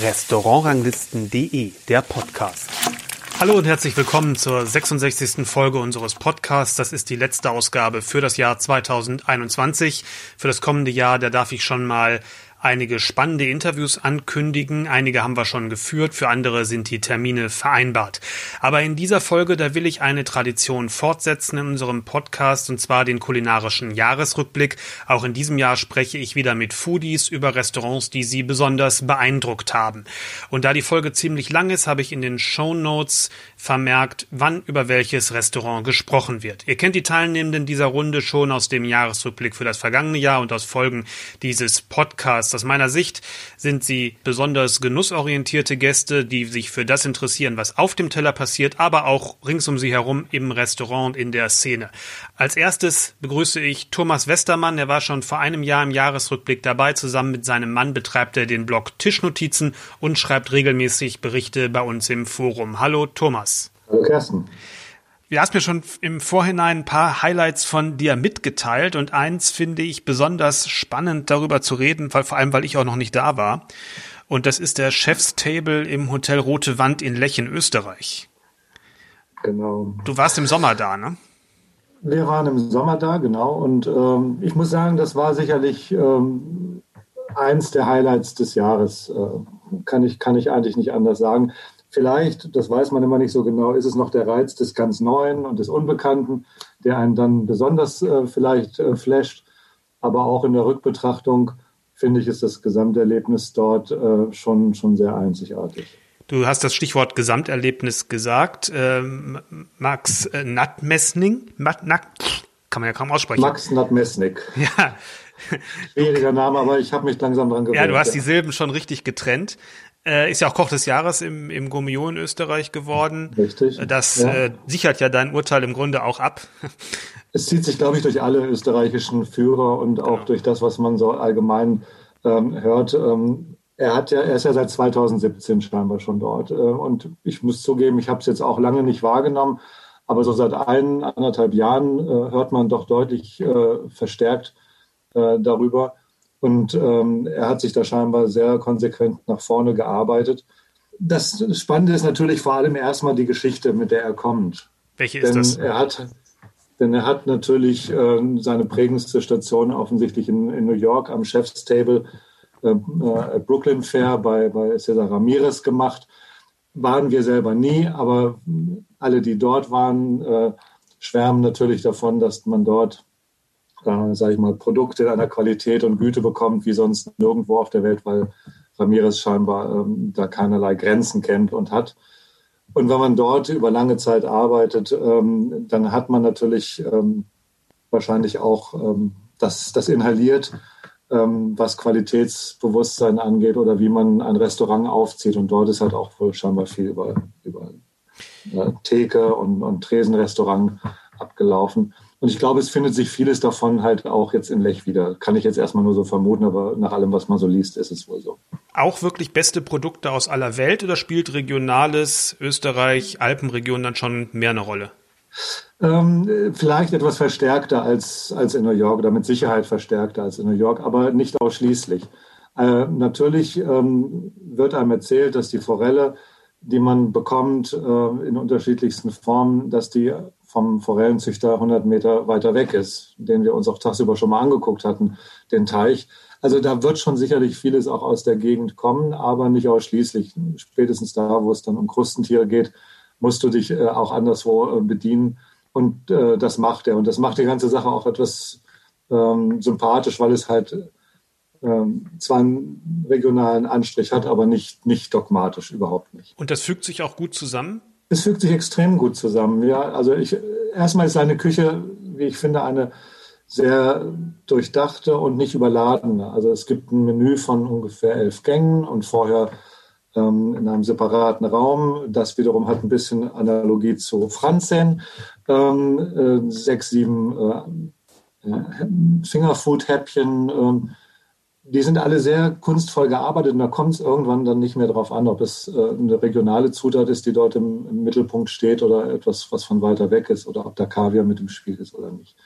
Restaurantranglisten.de, der Podcast. Hallo und herzlich willkommen zur 66. Folge unseres Podcasts. Das ist die letzte Ausgabe für das Jahr 2021. Für das kommende Jahr, da darf ich schon mal einige spannende Interviews ankündigen. Einige haben wir schon geführt, für andere sind die Termine vereinbart. Aber in dieser Folge, da will ich eine Tradition fortsetzen in unserem Podcast, und zwar den kulinarischen Jahresrückblick. Auch in diesem Jahr spreche ich wieder mit Foodies über Restaurants, die sie besonders beeindruckt haben. Und da die Folge ziemlich lang ist, habe ich in den Show Notes vermerkt, wann über welches Restaurant gesprochen wird. Ihr kennt die Teilnehmenden dieser Runde schon aus dem Jahresrückblick für das vergangene Jahr und aus Folgen dieses Podcasts. Aus meiner Sicht sind sie besonders genussorientierte Gäste, die sich für das interessieren, was auf dem Teller passiert, aber auch rings um sie herum im Restaurant in der Szene. Als erstes begrüße ich Thomas Westermann. Er war schon vor einem Jahr im Jahresrückblick dabei. Zusammen mit seinem Mann betreibt er den Blog Tischnotizen und schreibt regelmäßig Berichte bei uns im Forum. Hallo Thomas. Hallo Kersten. Du hast mir schon im Vorhinein ein paar Highlights von dir mitgeteilt und eins finde ich besonders spannend darüber zu reden, weil, vor allem weil ich auch noch nicht da war. Und das ist der Chefstable im Hotel Rote Wand in Lech in Österreich. Genau. Du warst im Sommer da, ne? Wir waren im Sommer da, genau. Und ähm, ich muss sagen, das war sicherlich ähm, eins der Highlights des Jahres. Äh, kann, ich, kann ich eigentlich nicht anders sagen. Vielleicht, das weiß man immer nicht so genau, ist es noch der Reiz des ganz Neuen und des Unbekannten, der einen dann besonders äh, vielleicht äh, flasht. Aber auch in der Rückbetrachtung finde ich, ist das Gesamterlebnis dort äh, schon, schon sehr einzigartig. Du hast das Stichwort Gesamterlebnis gesagt. Ähm, Max äh, Nattmessning, Mat, kann man ja kaum aussprechen. Max Nattmessnig. Ja. Schwieriger Name, aber ich habe mich langsam dran gewöhnt. Ja, du hast die Silben schon richtig getrennt. Äh, ist ja auch Koch des Jahres im, im Gourmillon in Österreich geworden. Richtig. Das ja. äh, sichert ja dein Urteil im Grunde auch ab. Es zieht sich, glaube ich, durch alle österreichischen Führer und auch genau. durch das, was man so allgemein ähm, hört. Ähm, er hat ja, er ist ja seit 2017 scheinbar schon dort. Äh, und ich muss zugeben, ich habe es jetzt auch lange nicht wahrgenommen, aber so seit ein, anderthalb Jahren äh, hört man doch deutlich äh, verstärkt äh, darüber. Und ähm, er hat sich da scheinbar sehr konsequent nach vorne gearbeitet. Das Spannende ist natürlich vor allem erstmal die Geschichte, mit der er kommt. Welche ist denn das? Er hat, denn er hat natürlich äh, seine prägendste Station offensichtlich in, in New York am Chef's Table äh, äh, Brooklyn Fair bei, bei Cesar Ramirez gemacht. Waren wir selber nie, aber alle, die dort waren, äh, schwärmen natürlich davon, dass man dort äh, sage ich mal, Produkte in einer Qualität und Güte bekommt, wie sonst nirgendwo auf der Welt, weil Ramirez scheinbar ähm, da keinerlei Grenzen kennt und hat. Und wenn man dort über lange Zeit arbeitet, ähm, dann hat man natürlich ähm, wahrscheinlich auch ähm, das, das inhaliert, ähm, was Qualitätsbewusstsein angeht oder wie man ein Restaurant aufzieht. Und dort ist halt auch wohl scheinbar viel über, über äh, Theke und, und Tresenrestaurant abgelaufen. Und ich glaube, es findet sich vieles davon halt auch jetzt in Lech wieder. Kann ich jetzt erstmal nur so vermuten, aber nach allem, was man so liest, ist es wohl so. Auch wirklich beste Produkte aus aller Welt oder spielt regionales Österreich, Alpenregion dann schon mehr eine Rolle? Ähm, vielleicht etwas verstärkter als, als in New York oder mit Sicherheit verstärkter als in New York, aber nicht ausschließlich. Äh, natürlich ähm, wird einem erzählt, dass die Forelle, die man bekommt äh, in unterschiedlichsten Formen, dass die vom Forellenzüchter 100 Meter weiter weg ist, den wir uns auch tagsüber schon mal angeguckt hatten, den Teich. Also da wird schon sicherlich vieles auch aus der Gegend kommen, aber nicht ausschließlich. Spätestens da, wo es dann um Krustentiere geht, musst du dich äh, auch anderswo äh, bedienen. Und äh, das macht er. Und das macht die ganze Sache auch etwas ähm, sympathisch, weil es halt ähm, zwar einen regionalen Anstrich hat, aber nicht, nicht dogmatisch, überhaupt nicht. Und das fügt sich auch gut zusammen? Es fügt sich extrem gut zusammen. Ja, also ich, erstmal ist seine Küche, wie ich finde, eine sehr durchdachte und nicht überladene. Also es gibt ein Menü von ungefähr elf Gängen und vorher ähm, in einem separaten Raum. Das wiederum hat ein bisschen Analogie zu Franzen. Ähm, äh, sechs, sieben äh, Fingerfood-Häppchen. Die sind alle sehr kunstvoll gearbeitet und da kommt es irgendwann dann nicht mehr darauf an, ob es äh, eine regionale Zutat ist, die dort im, im, Mittelpunkt steht oder etwas, was von weiter weg ist oder ob da Kaviar mit im Spiel ist oder nicht.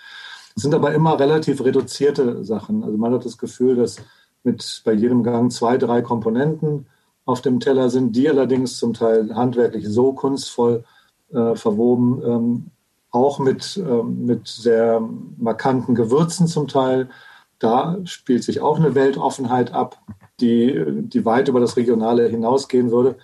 Es sind aber immer relativ reduzierte Sachen. Also man hat das Gefühl, dass mit bei jedem Gang zwei, drei Komponenten auf dem Teller sind, die allerdings zum Teil handwerklich so kunstvoll äh, verwoben, ähm, auch mit, ähm, mit sehr markanten Gewürzen zum Teil. Da spielt sich auch eine Weltoffenheit ab, die, die weit über das Regionale hinausgehen würde.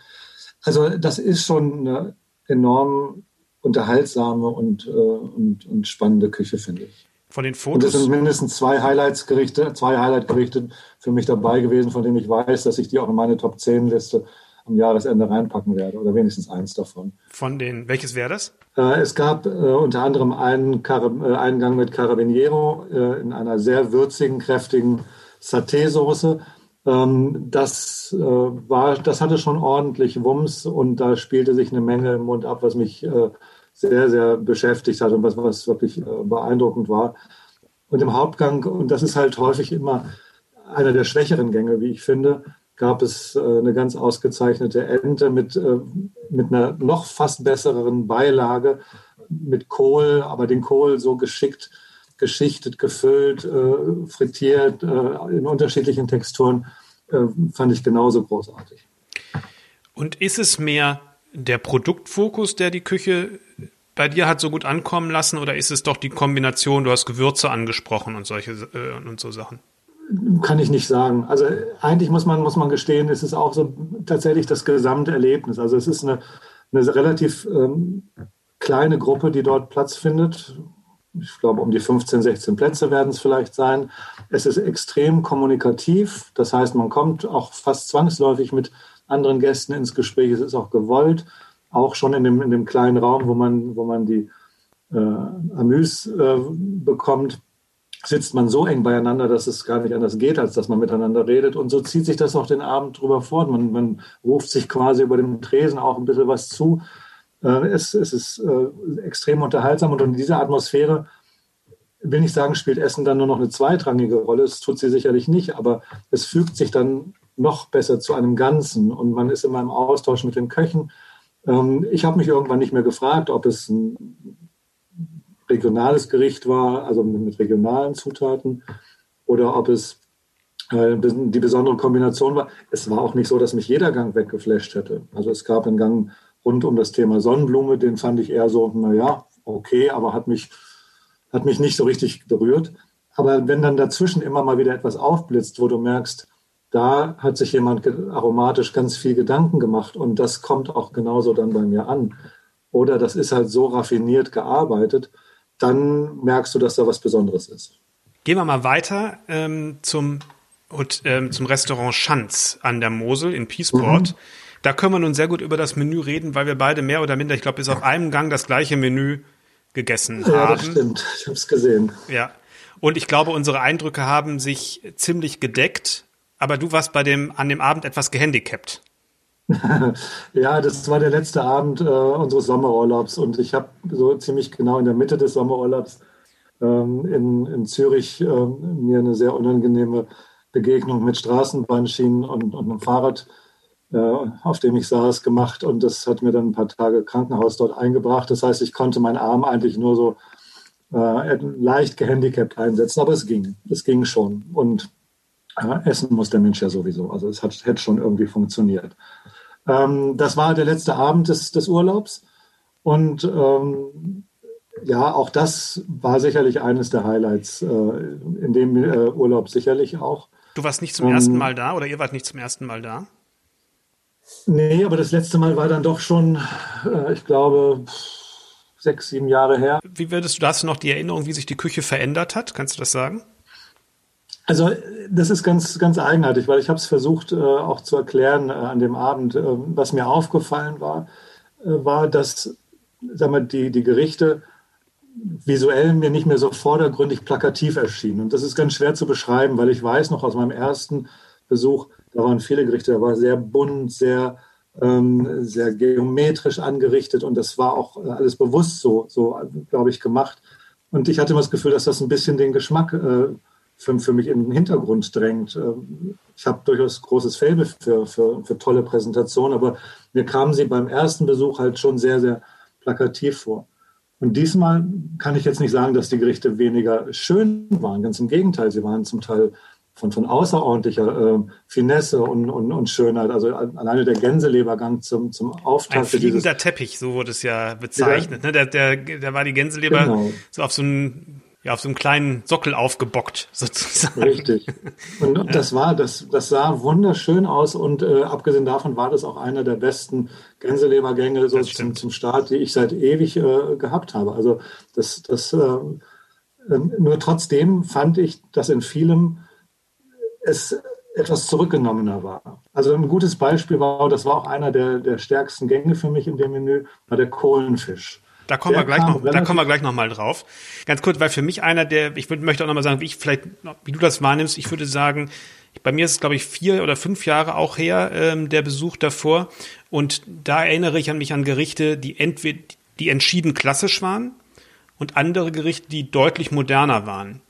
Also das ist schon eine enorm unterhaltsame und, äh, und, und spannende Küche, finde ich. Von den Fotos. Und es sind mindestens zwei Highlights-Gerichte, zwei Highlight-Gerichte für mich dabei gewesen, von denen ich weiß, dass ich die auch in meine Top 10 Liste am Jahresende reinpacken werde oder wenigstens eins davon. Von den, welches wäre das? Äh, es gab äh, unter anderem einen, Car äh, einen Gang mit Carabiniero äh, in einer sehr würzigen, kräftigen Saté-Soße. Ähm, das, war, das hatte schon ordentlich Wumms und da spielte sich eine Menge im Mund ab, was mich sehr, sehr beschäftigt hat und was, was wirklich beeindruckend war. Und im Hauptgang, und das ist halt häufig immer einer der schwächeren Gänge, wie ich finde, gab es äh, eine ganz ausgezeichnete Ente mit, äh, mit einer noch fast besseren Beilage, mit Kohl, aber den Kohl so geschickt geschichtet, gefüllt, äh, frittiert, in unterschiedlichen Texturen, fand ich genauso großartig. Und ist es mehr der Produktfokus, der die Küche bei dir hat so gut ankommen lassen, oder ist es doch die Kombination, du hast Gewürze angesprochen und solche und so Sachen? Kann ich nicht sagen. Also eigentlich muss man, muss man gestehen, es ist auch so tatsächlich das Gesamterlebnis. Also es ist eine, eine relativ ähm, kleine Gruppe, die dort Platz findet. Ich glaube, um die 15, 16 Plätze werden es vielleicht sein. Es ist extrem kommunikativ. Das heißt, man kommt auch fast zwangsläufig mit anderen Gästen ins Gespräch. Es ist auch gewollt, auch schon in dem, in dem kleinen Raum, wo man, wo man die äh, Amüs äh, bekommt, sitzt man so eng beieinander, dass es gar nicht anders geht, als dass man miteinander redet. Und so zieht sich das auch den Abend drüber fort. Man, man ruft sich quasi über dem Tresen auch ein bisschen was zu. Äh, es, es ist äh, extrem unterhaltsam und in dieser Atmosphäre will nicht sagen, spielt Essen dann nur noch eine zweitrangige Rolle. Das tut sie sicherlich nicht, aber es fügt sich dann noch besser zu einem Ganzen und man ist immer im Austausch mit den Köchen. Ähm, ich habe mich irgendwann nicht mehr gefragt, ob es ein regionales Gericht war, also mit regionalen Zutaten, oder ob es äh, die besondere Kombination war. Es war auch nicht so, dass mich jeder Gang weggeflasht hätte. Also es gab einen Gang rund um das Thema Sonnenblume, den fand ich eher so, naja, okay, aber hat mich, hat mich nicht so richtig berührt. Aber wenn dann dazwischen immer mal wieder etwas aufblitzt, wo du merkst, da hat sich jemand aromatisch ganz viel Gedanken gemacht und das kommt auch genauso dann bei mir an. Oder das ist halt so raffiniert gearbeitet, dann merkst du, dass da was Besonderes ist. Gehen wir mal weiter ähm, zum, ähm, zum Restaurant Schanz an der Mosel in Peaceport. Mhm. Da können wir nun sehr gut über das Menü reden, weil wir beide mehr oder minder, ich glaube, bis auf einem Gang das gleiche Menü gegessen ja, haben. Ja, das stimmt. Ich habe es gesehen. Ja. Und ich glaube, unsere Eindrücke haben sich ziemlich gedeckt. Aber du warst bei dem, an dem Abend etwas gehandicapt. ja, das war der letzte Abend äh, unseres Sommerurlaubs und ich habe so ziemlich genau in der Mitte des Sommerurlaubs ähm, in, in Zürich äh, mir eine sehr unangenehme Begegnung mit Straßenbahnschienen und, und einem Fahrrad, äh, auf dem ich saß, gemacht und das hat mir dann ein paar Tage Krankenhaus dort eingebracht. Das heißt, ich konnte meinen Arm eigentlich nur so äh, leicht gehandicapt einsetzen, aber es ging, es ging schon und ja, essen muss der Mensch ja sowieso. Also es hat, hätte schon irgendwie funktioniert. Ähm, das war der letzte Abend des, des Urlaubs. Und ähm, ja, auch das war sicherlich eines der Highlights äh, in dem äh, Urlaub sicherlich auch. Du warst nicht zum ähm, ersten Mal da oder ihr wart nicht zum ersten Mal da? Nee, aber das letzte Mal war dann doch schon, äh, ich glaube, sechs, sieben Jahre her. Wie würdest du, hast du noch die Erinnerung, wie sich die Küche verändert hat? Kannst du das sagen? Also das ist ganz, ganz eigenartig, weil ich habe es versucht äh, auch zu erklären äh, an dem Abend. Äh, was mir aufgefallen war, äh, war, dass sag mal, die, die Gerichte visuell mir nicht mehr so vordergründig plakativ erschienen. Und das ist ganz schwer zu beschreiben, weil ich weiß noch aus meinem ersten Besuch, da waren viele Gerichte, da war sehr bunt, sehr, ähm, sehr geometrisch angerichtet und das war auch äh, alles bewusst so, so glaube ich, gemacht. Und ich hatte immer das Gefühl, dass das ein bisschen den Geschmack äh, für, für mich in den Hintergrund drängt. Ähm, ich habe durchaus großes Faible für, für, für tolle Präsentationen, aber mir kamen sie beim ersten Besuch halt schon sehr, sehr plakativ vor. Und diesmal kann ich jetzt nicht sagen, dass die Gerichte weniger schön waren. Ganz im Gegenteil, sie waren zum Teil von, von außerordentlicher äh, Finesse und, und, und Schönheit. Also alleine der Gänselebergang zum, zum Auftakt. Ein fliegender Teppich, so wurde es ja bezeichnet. Ne? Der, der, der war die Gänseleber genau. so auf so einem ja, auf so einem kleinen Sockel aufgebockt, sozusagen. Richtig. Und das war, das, das sah wunderschön aus und äh, abgesehen davon war das auch einer der besten Gänselebergänge so zum, zum Start, die ich seit ewig äh, gehabt habe. Also das, das äh, ähm, nur trotzdem fand ich, dass in vielem es etwas zurückgenommener war. Also ein gutes Beispiel war, das war auch einer der, der stärksten Gänge für mich in dem Menü, war der Kohlenfisch. Da kommen wir gleich noch, da kommen wir gleich noch mal drauf. Ganz kurz, weil für mich einer der, ich würd, möchte auch noch mal sagen, wie ich vielleicht, wie du das wahrnimmst. Ich würde sagen, bei mir ist es glaube ich vier oder fünf Jahre auch her ähm, der Besuch davor und da erinnere ich an mich an Gerichte, die entweder die entschieden klassisch waren und andere Gerichte, die deutlich moderner waren.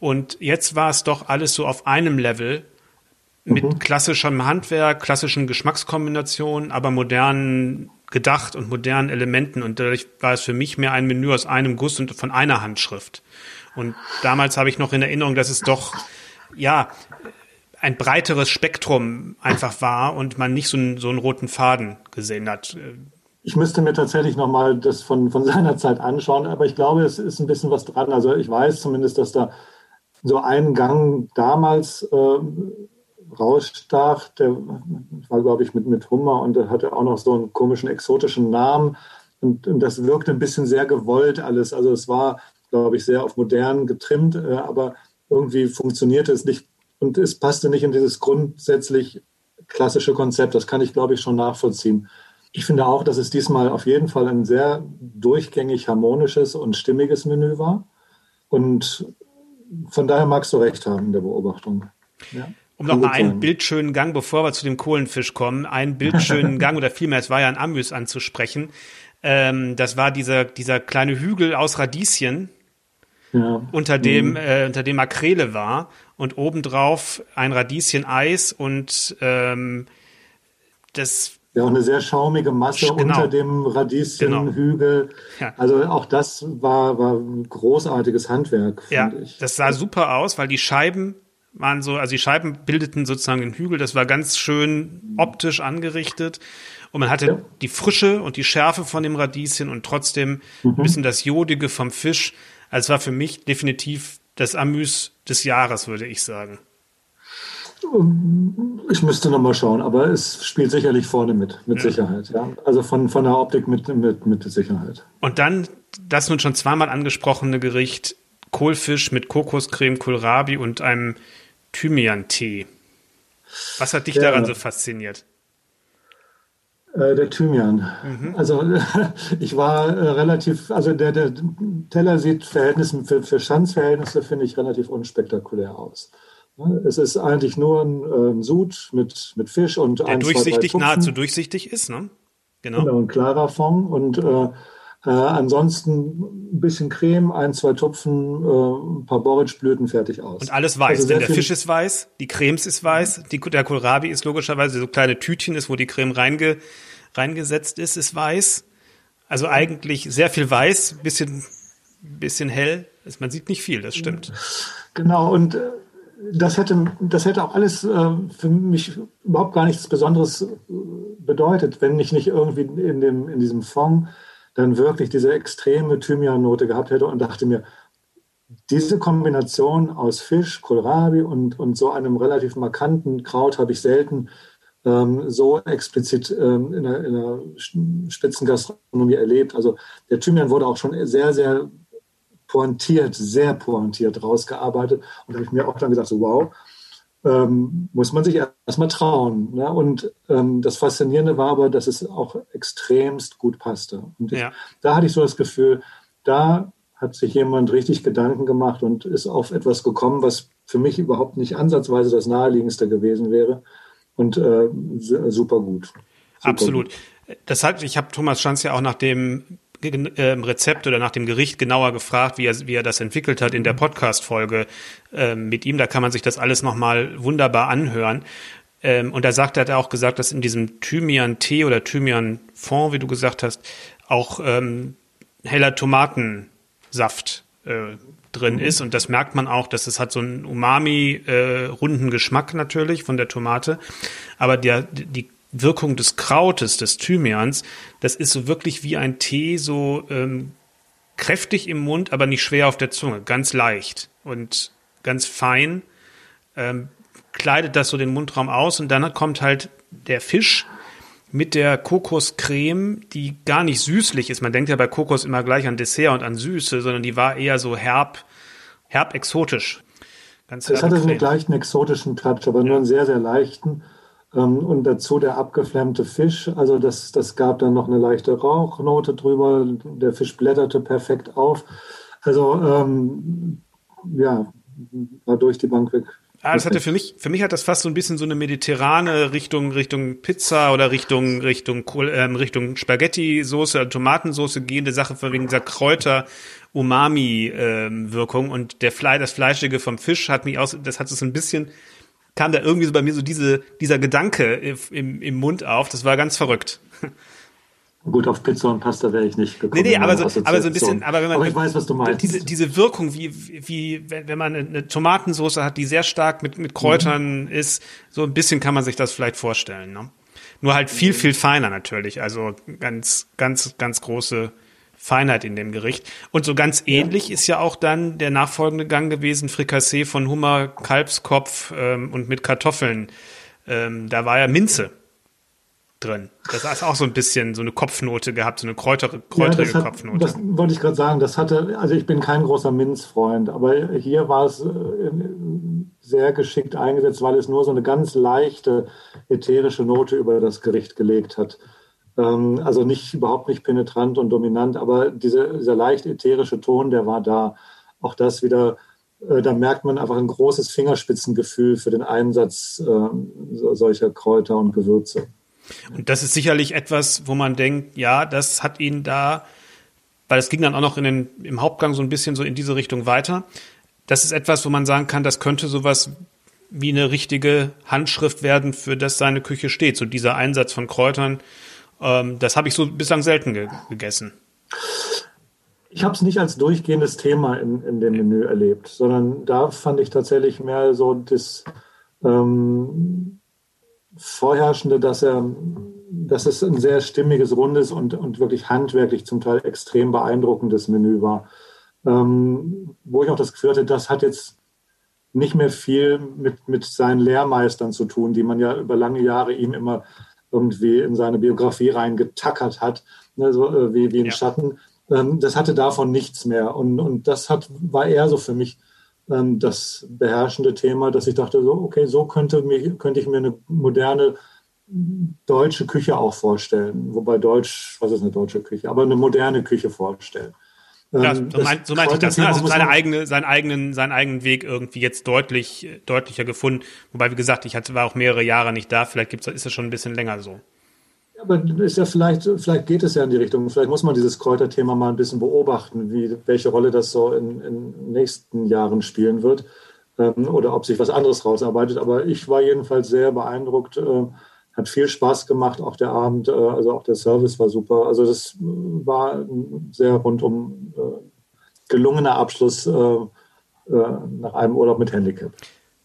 Und jetzt war es doch alles so auf einem Level mit mhm. klassischem Handwerk, klassischen Geschmackskombinationen, aber modernen gedacht und modernen Elementen. Und dadurch war es für mich mehr ein Menü aus einem Guss und von einer Handschrift. Und damals habe ich noch in Erinnerung, dass es doch, ja, ein breiteres Spektrum einfach war und man nicht so einen, so einen roten Faden gesehen hat. Ich müsste mir tatsächlich nochmal das von, von seiner Zeit anschauen, aber ich glaube, es ist ein bisschen was dran. Also ich weiß zumindest, dass da so ein Gang damals äh, rausstach. Der war, glaube ich, mit, mit Hummer und hatte auch noch so einen komischen exotischen Namen. Und, und das wirkte ein bisschen sehr gewollt alles. Also es war, glaube ich, sehr auf modern getrimmt, äh, aber irgendwie funktionierte es nicht und es passte nicht in dieses grundsätzlich klassische Konzept. Das kann ich, glaube ich, schon nachvollziehen. Ich finde auch, dass es diesmal auf jeden Fall ein sehr durchgängig harmonisches und stimmiges Menü war. Und von daher magst du recht haben in der Beobachtung. Ja. Um noch mal einen bildschönen Gang, bevor wir zu dem Kohlenfisch kommen, einen bildschönen Gang oder vielmehr, es war ja ein Amüs anzusprechen. Ähm, das war dieser, dieser kleine Hügel aus Radieschen, ja. unter dem, mhm. äh, unter dem Makrele war und obendrauf ein Radieschen-Eis und ähm, das ja, auch eine sehr schaumige Masse genau. unter dem Radieschenhügel. Genau. Ja. Also auch das war, war ein großartiges Handwerk, ja, ich. Das sah super aus, weil die Scheiben waren so, also die Scheiben bildeten sozusagen den Hügel. Das war ganz schön optisch angerichtet. Und man hatte ja. die Frische und die Schärfe von dem Radieschen und trotzdem mhm. ein bisschen das Jodige vom Fisch. Also es war für mich definitiv das Amüs des Jahres, würde ich sagen. Ich müsste nochmal schauen, aber es spielt sicherlich vorne mit, mit ja. Sicherheit. Ja. Also von, von der Optik mit, mit, mit Sicherheit. Und dann das nun schon zweimal angesprochene Gericht Kohlfisch mit Kokoscreme, Kohlrabi und einem Thymian-Tee. Was hat dich ja. daran so fasziniert? Äh, der Thymian. Mhm. Also ich war äh, relativ, also der, der Teller sieht Verhältnissen für, für Schanzverhältnisse, finde ich, relativ unspektakulär aus. Es ist eigentlich nur ein, ein Sud mit, mit Fisch und der ein, durchsichtig, zwei, nahezu durchsichtig ist, ne? Genau. genau ein klarer Fond und äh, äh, ansonsten ein bisschen Creme, ein, zwei Tupfen, äh, ein paar Borretschblüten, fertig aus. Und alles weiß, also denn der Fisch ist weiß, die Cremes ist weiß, die, der Kohlrabi ist logischerweise so kleine Tütchen ist, wo die Creme reinge, reingesetzt ist, ist weiß. Also eigentlich sehr viel weiß, bisschen, bisschen hell. Man sieht nicht viel, das stimmt. Genau, und äh, das hätte, das hätte auch alles äh, für mich überhaupt gar nichts Besonderes äh, bedeutet, wenn ich nicht irgendwie in, dem, in diesem Fond dann wirklich diese extreme Thymian-Note gehabt hätte und dachte mir, diese Kombination aus Fisch, Kohlrabi und, und so einem relativ markanten Kraut habe ich selten ähm, so explizit ähm, in, der, in der Spitzengastronomie erlebt. Also der Thymian wurde auch schon sehr, sehr pointiert, sehr pointiert rausgearbeitet. Und da habe ich mir auch dann gesagt, so, wow, ähm, muss man sich erstmal trauen. Ne? Und ähm, das Faszinierende war aber, dass es auch extremst gut passte. Und ich, ja. da hatte ich so das Gefühl, da hat sich jemand richtig Gedanken gemacht und ist auf etwas gekommen, was für mich überhaupt nicht ansatzweise das naheliegendste gewesen wäre. Und äh, super gut. Super Absolut. Gut. Das hat, ich habe Thomas Schanz ja auch nach dem äh, Rezept oder nach dem Gericht genauer gefragt, wie er, wie er das entwickelt hat in der Podcast-Folge äh, mit ihm. Da kann man sich das alles nochmal wunderbar anhören. Ähm, und da sagt er, hat er auch gesagt, dass in diesem Thymian-Tee oder Thymian-Fond, wie du gesagt hast, auch ähm, heller Tomatensaft äh, drin mhm. ist und das merkt man auch, dass es hat so einen umami-runden äh, Geschmack natürlich von der Tomate, aber der, die Wirkung des Krautes, des Thymians, das ist so wirklich wie ein Tee, so ähm, kräftig im Mund, aber nicht schwer auf der Zunge, ganz leicht und ganz fein, ähm, kleidet das so den Mundraum aus und dann kommt halt der Fisch mit der Kokoscreme, die gar nicht süßlich ist. Man denkt ja bei Kokos immer gleich an Dessert und an Süße, sondern die war eher so herb, herb exotisch. Ganz es hatte so einen gleichen exotischen Touch, aber ja. nur einen sehr, sehr leichten. Ähm, und dazu der abgeflammte Fisch. Also das, das gab dann noch eine leichte Rauchnote drüber. Der Fisch blätterte perfekt auf. Also ähm, ja, war durch die Bank weg Ah, das hatte für mich, für mich hat das fast so ein bisschen so eine mediterrane Richtung, Richtung Pizza oder Richtung, Richtung, ähm, Richtung Spaghetti-Soße, also Tomatensoße gehende Sache von wegen dieser Kräuter, Umami-Wirkung ähm, und der Fleisch, das Fleischige vom Fisch hat mich aus, das hat so ein bisschen, kam da irgendwie so bei mir so diese, dieser Gedanke im, im Mund auf, das war ganz verrückt. Gut, auf Pizza und Pasta wäre ich nicht gekommen. Nee, nee, aber so, aber so ein bisschen, aber wenn man, aber ich weiß, was du meinst. Diese, diese Wirkung, wie, wie, wenn man eine Tomatensauce hat, die sehr stark mit, mit Kräutern mhm. ist, so ein bisschen kann man sich das vielleicht vorstellen, ne? Nur halt viel, viel feiner natürlich. Also ganz, ganz, ganz große Feinheit in dem Gericht. Und so ganz ähnlich ja. ist ja auch dann der nachfolgende Gang gewesen, Frikassee von Hummer, Kalbskopf ähm, und mit Kartoffeln. Ähm, da war ja Minze drin. Das hat auch so ein bisschen so eine Kopfnote gehabt, so eine kräuter, kräuterige ja, hat, Kopfnote. Das wollte ich gerade sagen. Das hatte, also ich bin kein großer Minzfreund, aber hier war es äh, sehr geschickt eingesetzt, weil es nur so eine ganz leichte ätherische Note über das Gericht gelegt hat. Ähm, also nicht überhaupt nicht penetrant und dominant, aber diese, dieser leicht ätherische Ton, der war da. Auch das wieder äh, da merkt man einfach ein großes Fingerspitzengefühl für den Einsatz äh, solcher Kräuter und Gewürze. Und das ist sicherlich etwas, wo man denkt, ja, das hat ihn da, weil es ging dann auch noch in den, im Hauptgang so ein bisschen so in diese Richtung weiter. Das ist etwas, wo man sagen kann, das könnte sowas wie eine richtige Handschrift werden, für das seine Küche steht. So dieser Einsatz von Kräutern, ähm, das habe ich so bislang selten ge gegessen. Ich habe es nicht als durchgehendes Thema in, in dem Menü erlebt, sondern da fand ich tatsächlich mehr so das ähm, Vorherrschende, dass er, dass es ein sehr stimmiges, rundes und, und wirklich handwerklich zum Teil extrem beeindruckendes Menü war. Ähm, wo ich auch das Gefühl hatte, das hat jetzt nicht mehr viel mit, mit seinen Lehrmeistern zu tun, die man ja über lange Jahre ihm immer irgendwie in seine Biografie reingetackert hat, ne, so äh, wie, wie ein ja. Schatten. Ähm, das hatte davon nichts mehr. Und, und das hat, war eher so für mich ähm, das beherrschende Thema, dass ich dachte, so, okay, so könnte, mir, könnte ich mir eine moderne deutsche Küche auch vorstellen. Wobei Deutsch, was ist eine deutsche Küche? Aber eine moderne Küche vorstellen. Ja, ähm, so, mein, so meinte ich das. Ne? Also seine eigene, seinen eigenen, seinen eigenen Weg irgendwie jetzt deutlich, deutlicher gefunden. Wobei, wie gesagt, ich hatte, war auch mehrere Jahre nicht da. Vielleicht gibt's, ist es schon ein bisschen länger so. Aber ist ja vielleicht, vielleicht geht es ja in die Richtung. Vielleicht muss man dieses Kräuterthema mal ein bisschen beobachten, wie, welche Rolle das so in, in nächsten Jahren spielen wird ähm, oder ob sich was anderes rausarbeitet. Aber ich war jedenfalls sehr beeindruckt. Äh, hat viel Spaß gemacht, auch der Abend, äh, also auch der Service war super. Also das war ein sehr rundum äh, gelungener Abschluss äh, äh, nach einem Urlaub mit Handicap.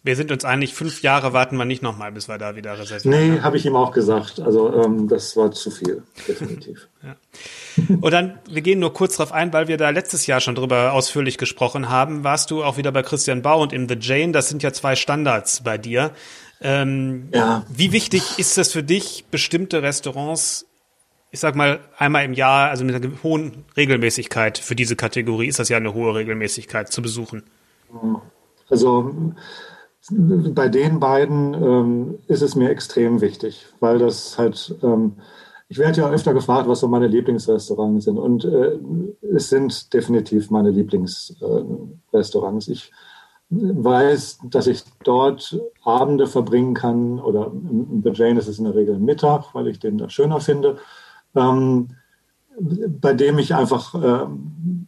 Wir sind uns einig, fünf Jahre warten wir nicht nochmal, bis wir da wieder reservieren. Nee, habe ich ihm auch gesagt. Also ähm, das war zu viel, definitiv. ja. Und dann, wir gehen nur kurz darauf ein, weil wir da letztes Jahr schon drüber ausführlich gesprochen haben. Warst du auch wieder bei Christian Bau und in The Jane? Das sind ja zwei Standards bei dir. Ähm, ja. Wie wichtig ist es für dich, bestimmte Restaurants, ich sag mal, einmal im Jahr, also mit einer hohen Regelmäßigkeit für diese Kategorie, ist das ja eine hohe Regelmäßigkeit zu besuchen? Also bei den beiden ähm, ist es mir extrem wichtig, weil das halt, ähm, ich werde ja öfter gefragt, was so meine Lieblingsrestaurants sind. Und äh, es sind definitiv meine Lieblingsrestaurants. Ich weiß, dass ich dort Abende verbringen kann oder bei Jane ist es in der Regel Mittag, weil ich den da schöner finde, ähm, bei dem ich einfach ähm,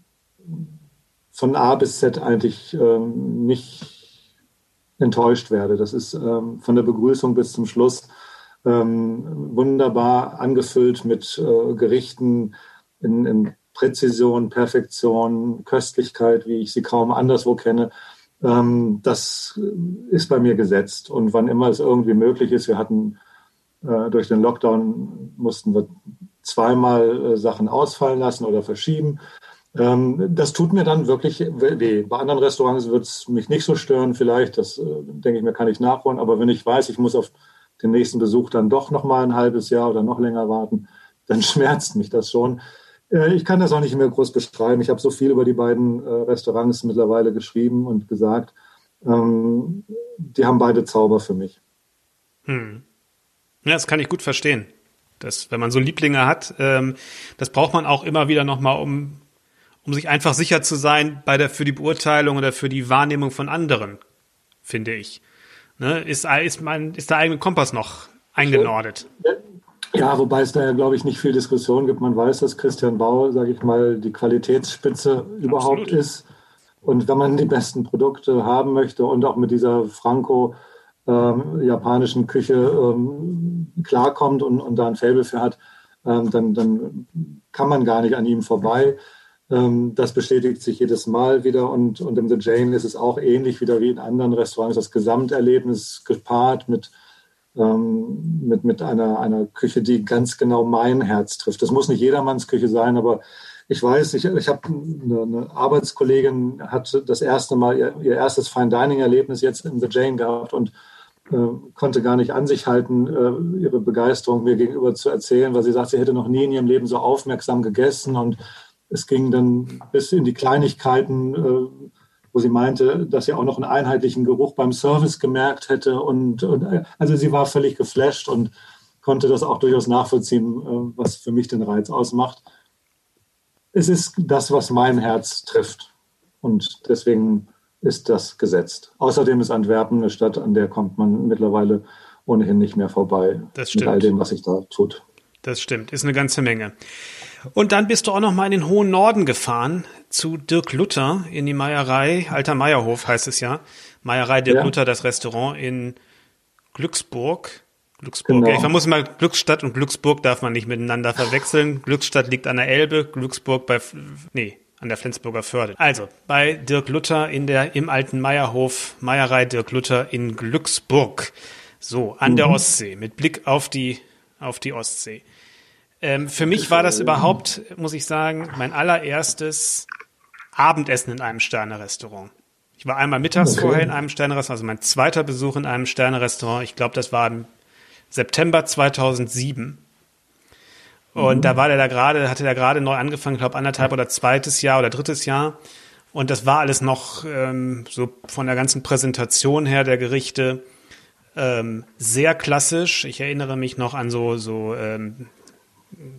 von A bis Z eigentlich ähm, nicht enttäuscht werde. Das ist ähm, von der Begrüßung bis zum Schluss ähm, wunderbar angefüllt mit äh, Gerichten in, in, Präzision, Perfektion, Köstlichkeit, wie ich sie kaum anderswo kenne. Ähm, das ist bei mir gesetzt. Und wann immer es irgendwie möglich ist, wir hatten äh, durch den Lockdown mussten wir zweimal äh, Sachen ausfallen lassen oder verschieben. Ähm, das tut mir dann wirklich weh. Bei anderen Restaurants wird es mich nicht so stören, vielleicht. Das äh, denke ich mir, kann ich nachholen. Aber wenn ich weiß, ich muss auf den nächsten Besuch dann doch noch mal ein halbes Jahr oder noch länger warten, dann schmerzt mich das schon. Äh, ich kann das auch nicht mehr groß beschreiben. Ich habe so viel über die beiden äh, Restaurants mittlerweile geschrieben und gesagt. Ähm, die haben beide Zauber für mich. Hm. Ja, das kann ich gut verstehen. Das, wenn man so Lieblinge hat, ähm, das braucht man auch immer wieder nochmal, um, um sich einfach sicher zu sein bei der, für die Beurteilung oder für die Wahrnehmung von anderen, finde ich. Ne? Ist, ist, mein, ist der eigene Kompass noch eingenordet? Ja, wobei es da ja, glaube ich, nicht viel Diskussion gibt. Man weiß, dass Christian Bau, sage ich mal, die Qualitätsspitze überhaupt Absolut. ist. Und wenn man die besten Produkte haben möchte und auch mit dieser Franco ähm, japanischen Küche ähm, klarkommt und, und da ein Faible für hat, ähm, dann, dann kann man gar nicht an ihm vorbei. Ähm, das bestätigt sich jedes Mal wieder und, und im The Jane ist es auch ähnlich wieder wie in anderen Restaurants. Das Gesamterlebnis gepaart mit, ähm, mit, mit einer, einer Küche, die ganz genau mein Herz trifft. Das muss nicht jedermanns Küche sein, aber ich weiß, ich, ich habe eine, eine, Arbeitskollegin, hat das erste Mal ihr, ihr erstes Fine Dining Erlebnis jetzt in The Jane gehabt und äh, konnte gar nicht an sich halten, äh, ihre Begeisterung mir gegenüber zu erzählen, weil sie sagt, sie hätte noch nie in ihrem Leben so aufmerksam gegessen und es ging dann bis in die Kleinigkeiten, äh, wo sie meinte, dass sie auch noch einen einheitlichen Geruch beim Service gemerkt hätte. Und, und äh, also sie war völlig geflasht und konnte das auch durchaus nachvollziehen, äh, was für mich den Reiz ausmacht. Es ist das, was mein Herz trifft. Und deswegen ist das gesetzt. Außerdem ist Antwerpen eine Stadt, an der kommt man mittlerweile ohnehin nicht mehr vorbei. Das stimmt. Mit all dem, was sich da tut. Das stimmt, ist eine ganze Menge. Und dann bist du auch noch mal in den hohen Norden gefahren zu Dirk Luther in die Meierei, Alter Meierhof heißt es ja. Meierei Dirk ja. Luther, das Restaurant in Glücksburg. Glücksburg. Genau. Ja, ich muss mal Glücksstadt und Glücksburg darf man nicht miteinander verwechseln. Glücksstadt liegt an der Elbe, Glücksburg bei nee, an der Flensburger Förde. Also, bei Dirk Luther in der im alten Meierhof, Meierei Dirk Luther in Glücksburg. So, an mhm. der Ostsee, mit Blick auf die auf die Ostsee. Ähm, für mich war das überhaupt, muss ich sagen, mein allererstes Abendessen in einem Sternerestaurant. Ich war einmal mittags okay. vorher in einem Sternerestaurant, also mein zweiter Besuch in einem Sternerestaurant. Ich glaube, das war im September 2007. Und mhm. da war der da gerade, hatte der gerade neu angefangen, ich glaube anderthalb oder zweites Jahr oder drittes Jahr. Und das war alles noch ähm, so von der ganzen Präsentation her der Gerichte ähm, sehr klassisch. Ich erinnere mich noch an so so ähm,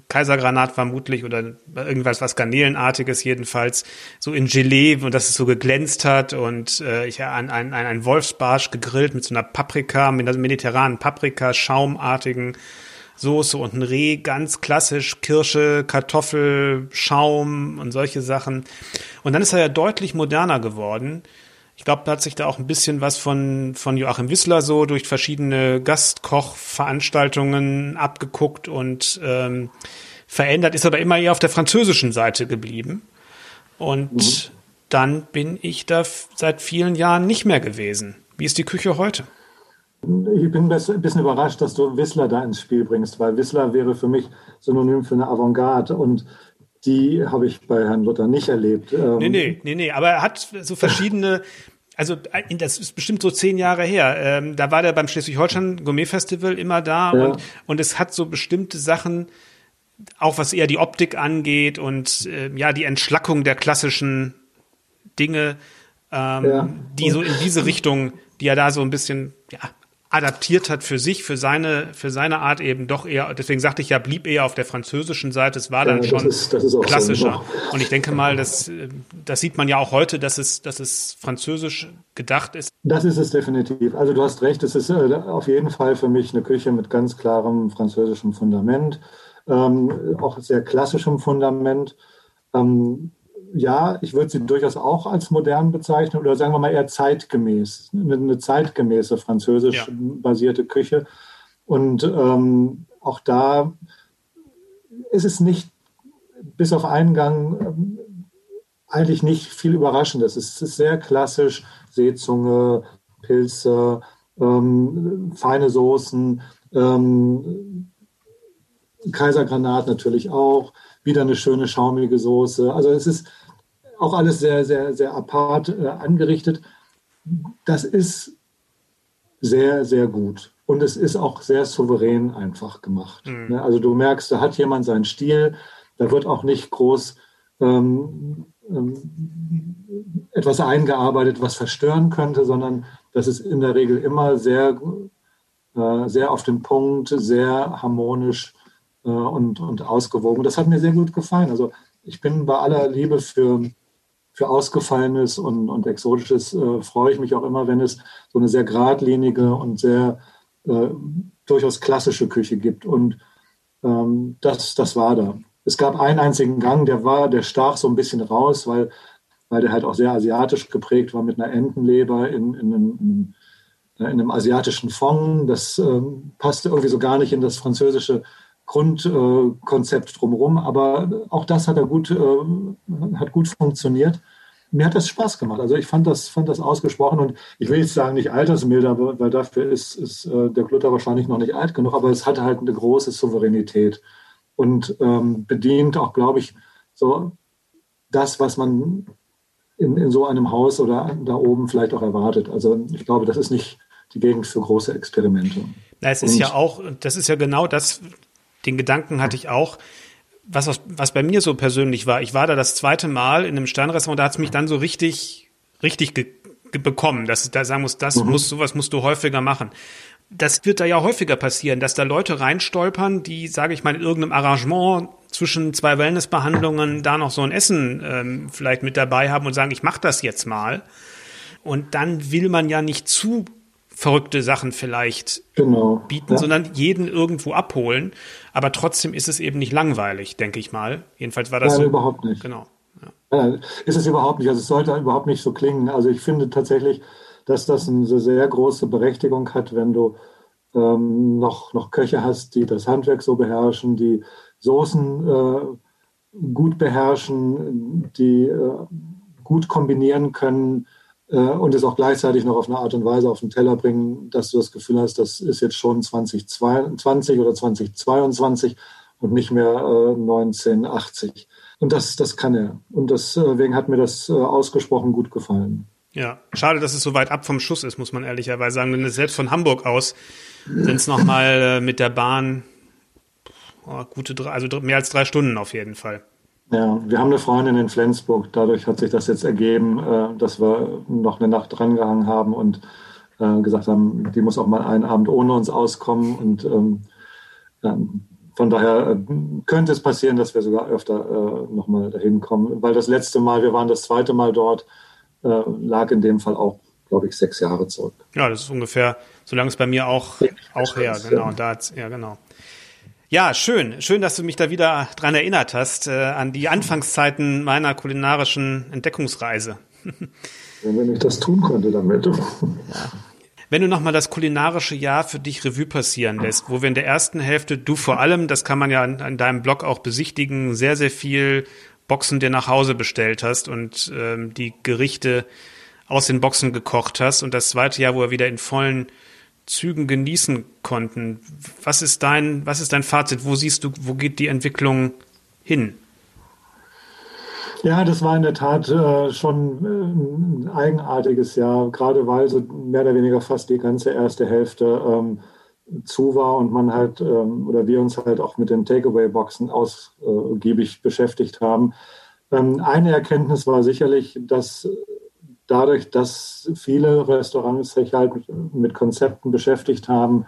Kaisergranat vermutlich oder irgendwas was Garnelenartiges jedenfalls, so in Gelee und dass es so geglänzt hat und äh, ich an ein, ein, ein Wolfsbarsch gegrillt mit so einer Paprika, mit einer mediterranen Paprika, schaumartigen Soße und ein Reh, ganz klassisch, Kirsche, Kartoffel, Schaum und solche Sachen. Und dann ist er ja deutlich moderner geworden. Ich glaube, da hat sich da auch ein bisschen was von, von Joachim Wissler so durch verschiedene Gastkochveranstaltungen abgeguckt und ähm, verändert, ist aber immer eher auf der französischen Seite geblieben. Und mhm. dann bin ich da seit vielen Jahren nicht mehr gewesen. Wie ist die Küche heute? Ich bin ein bisschen überrascht, dass du Wissler da ins Spiel bringst, weil Wissler wäre für mich synonym für eine Avantgarde und die habe ich bei Herrn Luther nicht erlebt. Ähm, nee, nee, nee, nee. Aber er hat so verschiedene, also äh, das ist bestimmt so zehn Jahre her. Ähm, da war der beim Schleswig-Holstein Gourmet-Festival immer da ja. und, und es hat so bestimmte Sachen, auch was eher die Optik angeht und äh, ja, die Entschlackung der klassischen Dinge, ähm, ja. die so in diese Richtung, die er da so ein bisschen ja, adaptiert hat für sich, für seine, für seine Art eben doch eher, deswegen sagte ich ja, blieb eher auf der französischen Seite, es war dann ja, schon ist, klassischer. So. Und ich denke mal, das, das sieht man ja auch heute, dass es, dass es französisch gedacht ist. Das ist es definitiv. Also du hast recht, es ist äh, auf jeden Fall für mich eine Küche mit ganz klarem französischem Fundament, ähm, auch sehr klassischem Fundament. Ähm, ja, ich würde sie durchaus auch als modern bezeichnen oder sagen wir mal eher zeitgemäß, eine zeitgemäße französisch basierte Küche. Und ähm, auch da ist es nicht bis auf einen Gang ähm, eigentlich nicht viel Überraschendes. Es ist sehr klassisch, Seezunge, Pilze, ähm, feine Soßen, ähm, Kaisergranat natürlich auch, wieder eine schöne schaumige Soße. Also es ist auch alles sehr, sehr, sehr apart äh, angerichtet. Das ist sehr, sehr gut. Und es ist auch sehr souverän einfach gemacht. Mhm. Ne? Also du merkst, da hat jemand seinen Stil, da wird auch nicht groß ähm, ähm, etwas eingearbeitet, was verstören könnte, sondern das ist in der Regel immer sehr, äh, sehr auf den Punkt, sehr harmonisch äh, und, und ausgewogen. Das hat mir sehr gut gefallen. Also ich bin bei aller Liebe für, für Ausgefallenes und, und Exotisches, äh, freue ich mich auch immer, wenn es so eine sehr geradlinige und sehr äh, durchaus klassische Küche gibt. Und ähm, das, das war da. Es gab einen einzigen Gang, der war, der stach so ein bisschen raus, weil, weil der halt auch sehr asiatisch geprägt war mit einer Entenleber in, in, einem, in einem asiatischen Fond. Das ähm, passte irgendwie so gar nicht in das französische Grundkonzept drumherum, aber auch das hat er gut, äh, hat gut funktioniert. Mir hat das Spaß gemacht. Also ich fand das, fand das ausgesprochen und ich will jetzt sagen, nicht altersmilder, weil dafür ist, ist äh, der Glutter wahrscheinlich noch nicht alt genug, aber es hatte halt eine große Souveränität und ähm, bedient auch, glaube ich, so das, was man in, in so einem Haus oder da oben vielleicht auch erwartet. Also ich glaube, das ist nicht die Gegend für große Experimente. Na, es ist und, ja auch, das ist ja genau das, den Gedanken hatte ich auch, was, was, was bei mir so persönlich war. Ich war da das zweite Mal in einem Sternrestaurant, da hat es mich dann so richtig, richtig ge, ge bekommen, dass ich da sagen muss, das mhm. muss, sowas musst du häufiger machen das wird da ja häufiger passieren, dass da Leute reinstolpern, die, sage ich mal, in irgendeinem Arrangement zwischen zwei Wellnessbehandlungen da noch so ein Essen ähm, vielleicht mit dabei haben und sagen, ich mache das jetzt mal. Und dann will man ja nicht zu verrückte Sachen vielleicht genau. bieten, ja. sondern jeden irgendwo abholen. Aber trotzdem ist es eben nicht langweilig, denke ich mal. Jedenfalls war das Nein, so. überhaupt nicht. Genau. Ja. Ja, ist es überhaupt nicht. Also es sollte überhaupt nicht so klingen. Also ich finde tatsächlich, dass das eine sehr große Berechtigung hat, wenn du ähm, noch, noch Köche hast, die das Handwerk so beherrschen, die Soßen äh, gut beherrschen, die äh, gut kombinieren können äh, und es auch gleichzeitig noch auf eine Art und Weise auf den Teller bringen, dass du das Gefühl hast, das ist jetzt schon 2020 oder 2022 und nicht mehr 1980. Äh, und das, das kann er. Und deswegen hat mir das äh, ausgesprochen gut gefallen. Ja, schade, dass es so weit ab vom Schuss ist, muss man ehrlicherweise sagen. Denn selbst von Hamburg aus sind es nochmal äh, mit der Bahn oh, gute drei, also mehr als drei Stunden auf jeden Fall. Ja, wir haben eine Freundin in Flensburg. Dadurch hat sich das jetzt ergeben, äh, dass wir noch eine Nacht drangehangen haben und äh, gesagt haben, die muss auch mal einen Abend ohne uns auskommen. Und ähm, von daher äh, könnte es passieren, dass wir sogar öfter nochmal dahin kommen. Weil das letzte Mal, wir waren das zweite Mal dort, lag in dem Fall auch, glaube ich, sechs Jahre zurück. Ja, das ist ungefähr, so lange es bei mir auch, auch her, genau. Da ja, genau. Ja, schön. Schön, dass du mich da wieder dran erinnert hast, äh, an die Anfangszeiten meiner kulinarischen Entdeckungsreise. Wenn ich das tun konnte damit. Ja. Wenn du nochmal das kulinarische Jahr für dich Revue passieren lässt, wo wir in der ersten Hälfte, du vor allem, das kann man ja an, an deinem Blog auch besichtigen, sehr, sehr viel Boxen dir nach Hause bestellt hast und ähm, die Gerichte aus den Boxen gekocht hast und das zweite Jahr, wo wir wieder in vollen Zügen genießen konnten. Was ist dein, was ist dein Fazit? Wo siehst du, wo geht die Entwicklung hin? Ja, das war in der Tat äh, schon äh, ein eigenartiges Jahr, gerade weil so mehr oder weniger fast die ganze erste Hälfte ähm, zu war und man halt ähm, oder wir uns halt auch mit den Takeaway-Boxen ausgiebig beschäftigt haben. Ähm, eine Erkenntnis war sicherlich, dass dadurch, dass viele Restaurants sich halt mit Konzepten beschäftigt haben,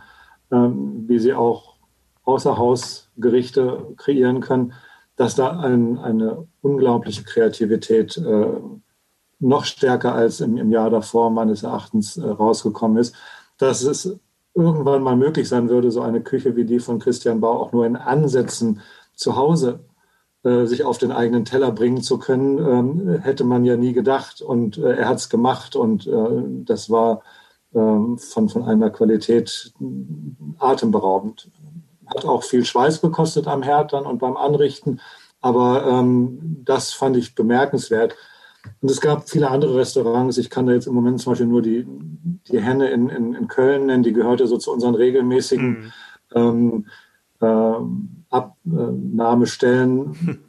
ähm, wie sie auch Außerhausgerichte kreieren können, dass da ein, eine unglaubliche Kreativität äh, noch stärker als im, im Jahr davor meines Erachtens äh, rausgekommen ist. Dass es irgendwann mal möglich sein würde, so eine Küche wie die von Christian Bau auch nur in Ansätzen zu Hause sich auf den eigenen Teller bringen zu können, ähm, hätte man ja nie gedacht. Und äh, er hat es gemacht und äh, das war ähm, von, von einer Qualität atemberaubend. Hat auch viel Schweiß gekostet am Herd dann und beim Anrichten. Aber ähm, das fand ich bemerkenswert. Und es gab viele andere Restaurants. Ich kann da jetzt im Moment zum Beispiel nur die, die Henne in, in, in Köln nennen, die gehörte so zu unseren regelmäßigen mhm. ähm, äh, Abnahmestellen.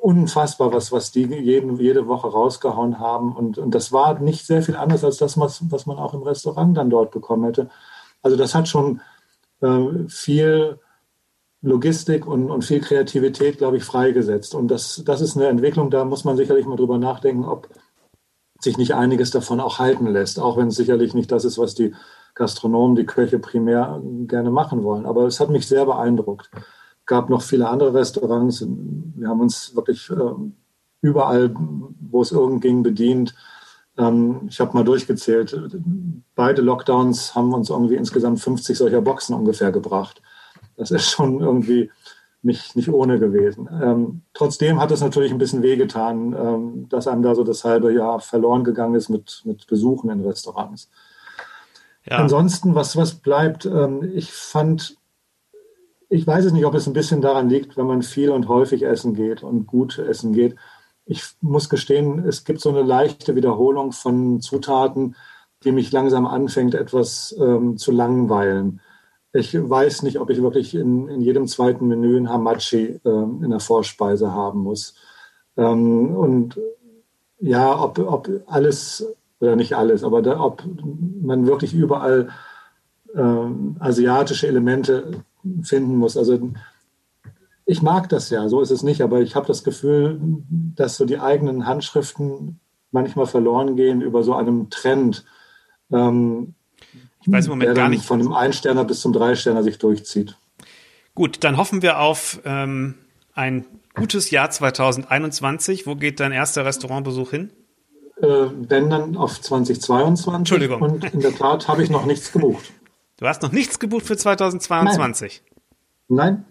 Unfassbar, was, was die jeden, jede Woche rausgehauen haben. Und, und das war nicht sehr viel anders als das, was, was man auch im Restaurant dann dort bekommen hätte. Also das hat schon äh, viel Logistik und, und viel Kreativität, glaube ich, freigesetzt. Und das, das ist eine Entwicklung, da muss man sicherlich mal drüber nachdenken, ob sich nicht einiges davon auch halten lässt, auch wenn es sicherlich nicht das ist, was die Gastronomen, die Köche primär gerne machen wollen. Aber es hat mich sehr beeindruckt. Es gab noch viele andere Restaurants. Wir haben uns wirklich äh, überall, wo es irgend ging, bedient. Ähm, ich habe mal durchgezählt. Beide Lockdowns haben uns irgendwie insgesamt 50 solcher Boxen ungefähr gebracht. Das ist schon irgendwie nicht, nicht ohne gewesen. Ähm, trotzdem hat es natürlich ein bisschen wehgetan, ähm, dass einem da so das halbe Jahr verloren gegangen ist mit, mit Besuchen in Restaurants. Ja. Ansonsten, was, was bleibt, ähm, ich fand, ich weiß es nicht, ob es ein bisschen daran liegt, wenn man viel und häufig essen geht und gut essen geht. Ich muss gestehen, es gibt so eine leichte Wiederholung von Zutaten, die mich langsam anfängt, etwas ähm, zu langweilen. Ich weiß nicht, ob ich wirklich in, in jedem zweiten Menü ein Hamachi äh, in der Vorspeise haben muss. Ähm, und ja, ob, ob alles, oder nicht alles, aber da, ob man wirklich überall ähm, asiatische Elemente finden muss. Also ich mag das ja, so ist es nicht, aber ich habe das Gefühl, dass so die eigenen Handschriften manchmal verloren gehen über so einem Trend. Ähm, ich weiß im Moment gar nicht. Von dem Einsterner bis zum Dreisterner sich durchzieht. Gut, dann hoffen wir auf ähm, ein gutes Jahr 2021. Wo geht dein erster Restaurantbesuch hin? Äh, wenn dann auf 2022. Entschuldigung. Und in der Tat habe ich noch nichts gebucht. Du hast noch nichts gebucht für 2022? Nein. Nein.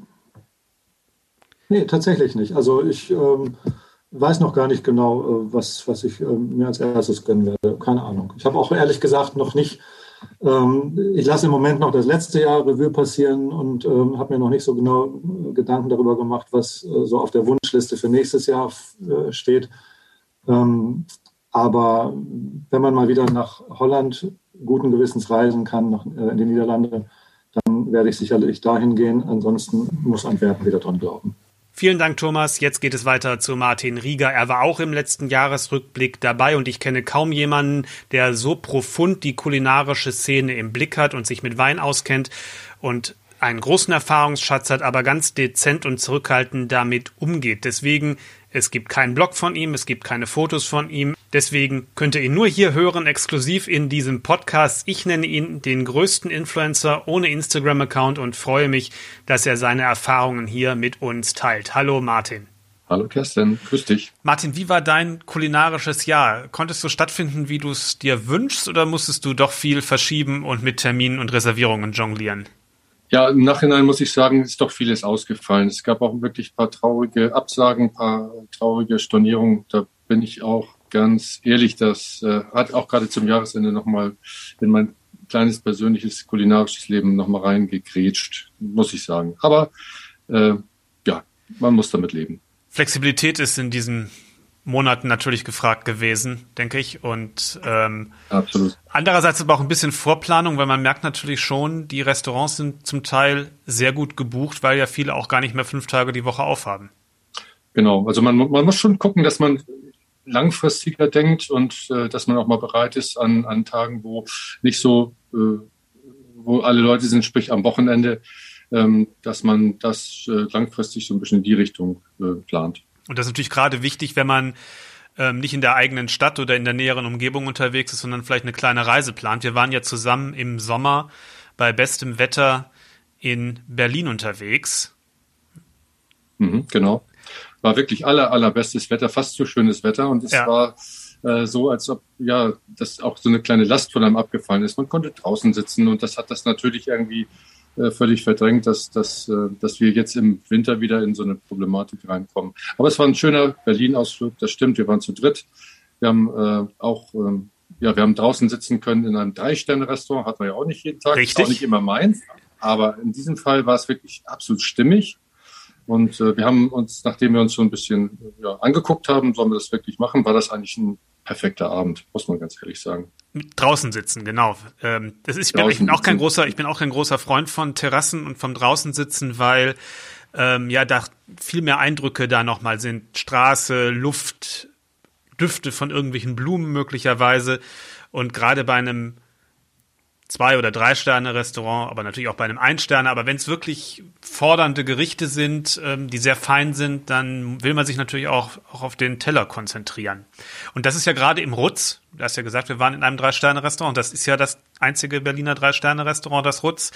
Nee, tatsächlich nicht. Also ich ähm, weiß noch gar nicht genau, äh, was, was ich äh, mir als erstes gönnen werde. Keine Ahnung. Ich habe auch ehrlich gesagt noch nicht ähm, ich lasse im Moment noch das letzte Jahr Revue passieren und ähm, habe mir noch nicht so genau äh, Gedanken darüber gemacht, was äh, so auf der Wunschliste für nächstes Jahr äh, steht. Ähm, aber wenn man mal wieder nach Holland guten Gewissens reisen kann, nach, äh, in die Niederlande, dann werde ich sicherlich dahin gehen. Ansonsten muss Antwerpen wieder dran glauben. Vielen Dank, Thomas. Jetzt geht es weiter zu Martin Rieger. Er war auch im letzten Jahresrückblick dabei und ich kenne kaum jemanden, der so profund die kulinarische Szene im Blick hat und sich mit Wein auskennt und einen großen Erfahrungsschatz hat, aber ganz dezent und zurückhaltend damit umgeht. Deswegen es gibt keinen Blog von ihm, es gibt keine Fotos von ihm. Deswegen könnt ihr ihn nur hier hören, exklusiv in diesem Podcast. Ich nenne ihn den größten Influencer ohne Instagram-Account und freue mich, dass er seine Erfahrungen hier mit uns teilt. Hallo Martin. Hallo Kerstin, grüß dich. Martin, wie war dein kulinarisches Jahr? Konntest du stattfinden, wie du es dir wünschst, oder musstest du doch viel verschieben und mit Terminen und Reservierungen jonglieren? Ja, im Nachhinein muss ich sagen, ist doch vieles ausgefallen. Es gab auch wirklich ein paar traurige Absagen, ein paar traurige Stornierungen. Da bin ich auch ganz ehrlich, das äh, hat auch gerade zum Jahresende nochmal in mein kleines persönliches kulinarisches Leben nochmal reingekrätscht, muss ich sagen. Aber äh, ja, man muss damit leben. Flexibilität ist in diesem Monaten natürlich gefragt gewesen, denke ich. Und ähm, Absolut. andererseits aber auch ein bisschen Vorplanung, weil man merkt natürlich schon, die Restaurants sind zum Teil sehr gut gebucht, weil ja viele auch gar nicht mehr fünf Tage die Woche aufhaben. Genau, also man, man muss schon gucken, dass man langfristiger denkt und äh, dass man auch mal bereit ist an, an Tagen, wo nicht so, äh, wo alle Leute sind, sprich am Wochenende, ähm, dass man das äh, langfristig so ein bisschen in die Richtung äh, plant. Und das ist natürlich gerade wichtig, wenn man ähm, nicht in der eigenen Stadt oder in der näheren Umgebung unterwegs ist, sondern vielleicht eine kleine Reise plant. Wir waren ja zusammen im Sommer bei bestem Wetter in Berlin unterwegs. Mhm, genau. War wirklich aller, allerbestes Wetter, fast so schönes Wetter. Und es ja. war äh, so, als ob ja, das auch so eine kleine Last von einem abgefallen ist. Man konnte draußen sitzen und das hat das natürlich irgendwie äh, völlig verdrängt, dass, dass, äh, dass wir jetzt im Winter wieder in so eine Problematik reinkommen. Aber es war ein schöner Berlin-Ausflug, das stimmt. Wir waren zu dritt. Wir haben äh, auch, ähm, ja, wir haben draußen sitzen können in einem Drei-Sterne-Restaurant, hat man ja auch nicht jeden Tag. Richtig. Auch nicht immer meins. Aber in diesem Fall war es wirklich absolut stimmig. Und äh, wir haben uns, nachdem wir uns so ein bisschen ja, angeguckt haben, sollen wir das wirklich machen, war das eigentlich ein perfekter Abend, muss man ganz ehrlich sagen. Draußen sitzen, genau. Ähm, das ist, ich, bin, ich bin auch kein großer, ich bin auch kein großer Freund von Terrassen und vom draußen sitzen, weil ähm, ja da viel mehr Eindrücke da nochmal sind. Straße, Luft, Düfte von irgendwelchen Blumen möglicherweise. Und gerade bei einem zwei oder drei Sterne Restaurant, aber natürlich auch bei einem Ein-Sterne. Aber wenn es wirklich fordernde Gerichte sind, ähm, die sehr fein sind, dann will man sich natürlich auch, auch auf den Teller konzentrieren. Und das ist ja gerade im Rutz. Du hast ja gesagt, wir waren in einem Drei-Sterne-Restaurant. Das ist ja das einzige Berliner Drei-Sterne-Restaurant, das Rutz.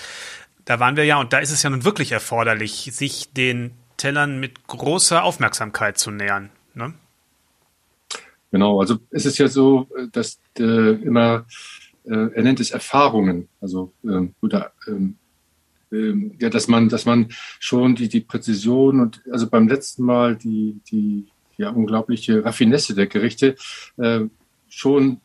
Da waren wir ja und da ist es ja nun wirklich erforderlich, sich den Tellern mit großer Aufmerksamkeit zu nähern. Ne? Genau, also es ist ja so, dass äh, immer äh, er nennt es Erfahrungen, also ähm, oder ähm, ähm, ja, dass man, dass man schon die, die Präzision und also beim letzten Mal die, die ja unglaubliche Raffinesse der Gerichte äh, schon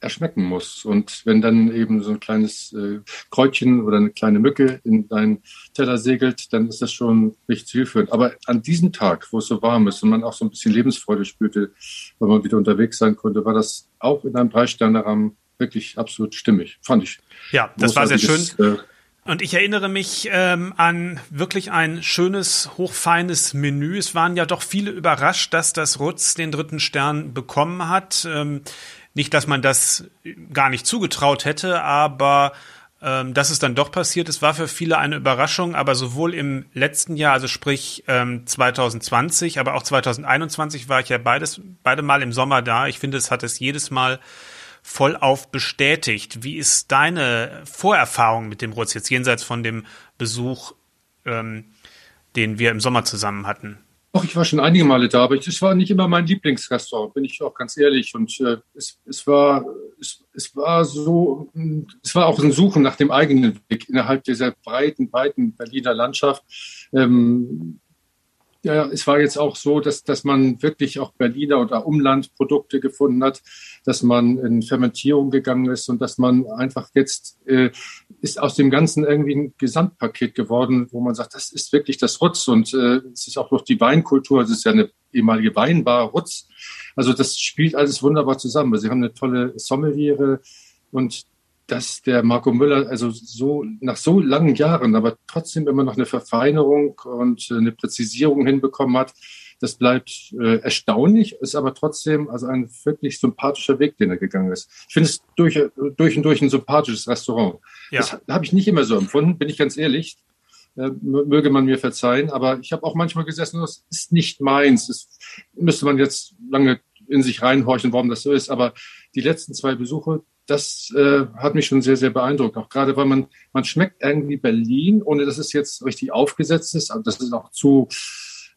erschmecken muss. Und wenn dann eben so ein kleines äh, Kräutchen oder eine kleine Mücke in deinen Teller segelt, dann ist das schon nicht zielführend. Aber an diesem Tag, wo es so warm ist und man auch so ein bisschen Lebensfreude spürte, weil man wieder unterwegs sein konnte, war das auch in einem Drei-Sterne-Rahmen wirklich absolut stimmig, fand ich. Ja, das war sehr schön. Äh, und ich erinnere mich ähm, an wirklich ein schönes, hochfeines Menü. Es waren ja doch viele überrascht, dass das Rutz den dritten Stern bekommen hat. Ähm, nicht, dass man das gar nicht zugetraut hätte, aber ähm, dass es dann doch passiert ist, war für viele eine Überraschung. Aber sowohl im letzten Jahr, also sprich ähm, 2020, aber auch 2021 war ich ja beides, beide Mal im Sommer da. Ich finde, es hat es jedes Mal vollauf bestätigt. Wie ist deine Vorerfahrung mit dem Rutz jetzt jenseits von dem Besuch, ähm, den wir im Sommer zusammen hatten? Ach, ich war schon einige Male da, aber es war nicht immer mein Lieblingsrestaurant, bin ich auch ganz ehrlich. Und äh, es, es, war, es, es war so, es war auch ein Suchen nach dem eigenen Weg innerhalb dieser breiten, breiten Berliner Landschaft. Ähm, ja, es war jetzt auch so, dass, dass man wirklich auch Berliner oder Umlandprodukte gefunden hat, dass man in Fermentierung gegangen ist und dass man einfach jetzt äh, ist aus dem Ganzen irgendwie ein Gesamtpaket geworden, wo man sagt, das ist wirklich das Rutz und äh, es ist auch durch die Weinkultur, es ist ja eine ehemalige Weinbar Rutz. Also das spielt alles wunderbar zusammen. Sie haben eine tolle Sommeliere und dass der Marco Müller also so nach so langen Jahren, aber trotzdem immer noch eine Verfeinerung und eine Präzisierung hinbekommen hat, das bleibt äh, erstaunlich, ist aber trotzdem also ein wirklich sympathischer Weg, den er gegangen ist. Ich finde es durch, durch und durch ein sympathisches Restaurant. Ja. Das habe ich nicht immer so empfunden, bin ich ganz ehrlich. Äh, möge man mir verzeihen, aber ich habe auch manchmal gesessen, das ist nicht meins. Das müsste man jetzt lange in sich reinhorchen, warum das so ist. Aber die letzten zwei Besuche, das äh, hat mich schon sehr, sehr beeindruckt. Auch gerade, weil man, man schmeckt irgendwie Berlin, ohne dass es jetzt richtig aufgesetzt ist. Also das ist auch zu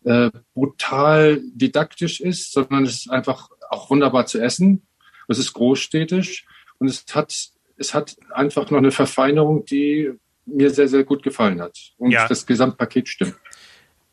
äh, brutal didaktisch ist, sondern es ist einfach auch wunderbar zu essen. Es ist großstädtisch und es hat, es hat einfach noch eine Verfeinerung, die mir sehr, sehr gut gefallen hat. Und ja. das Gesamtpaket stimmt.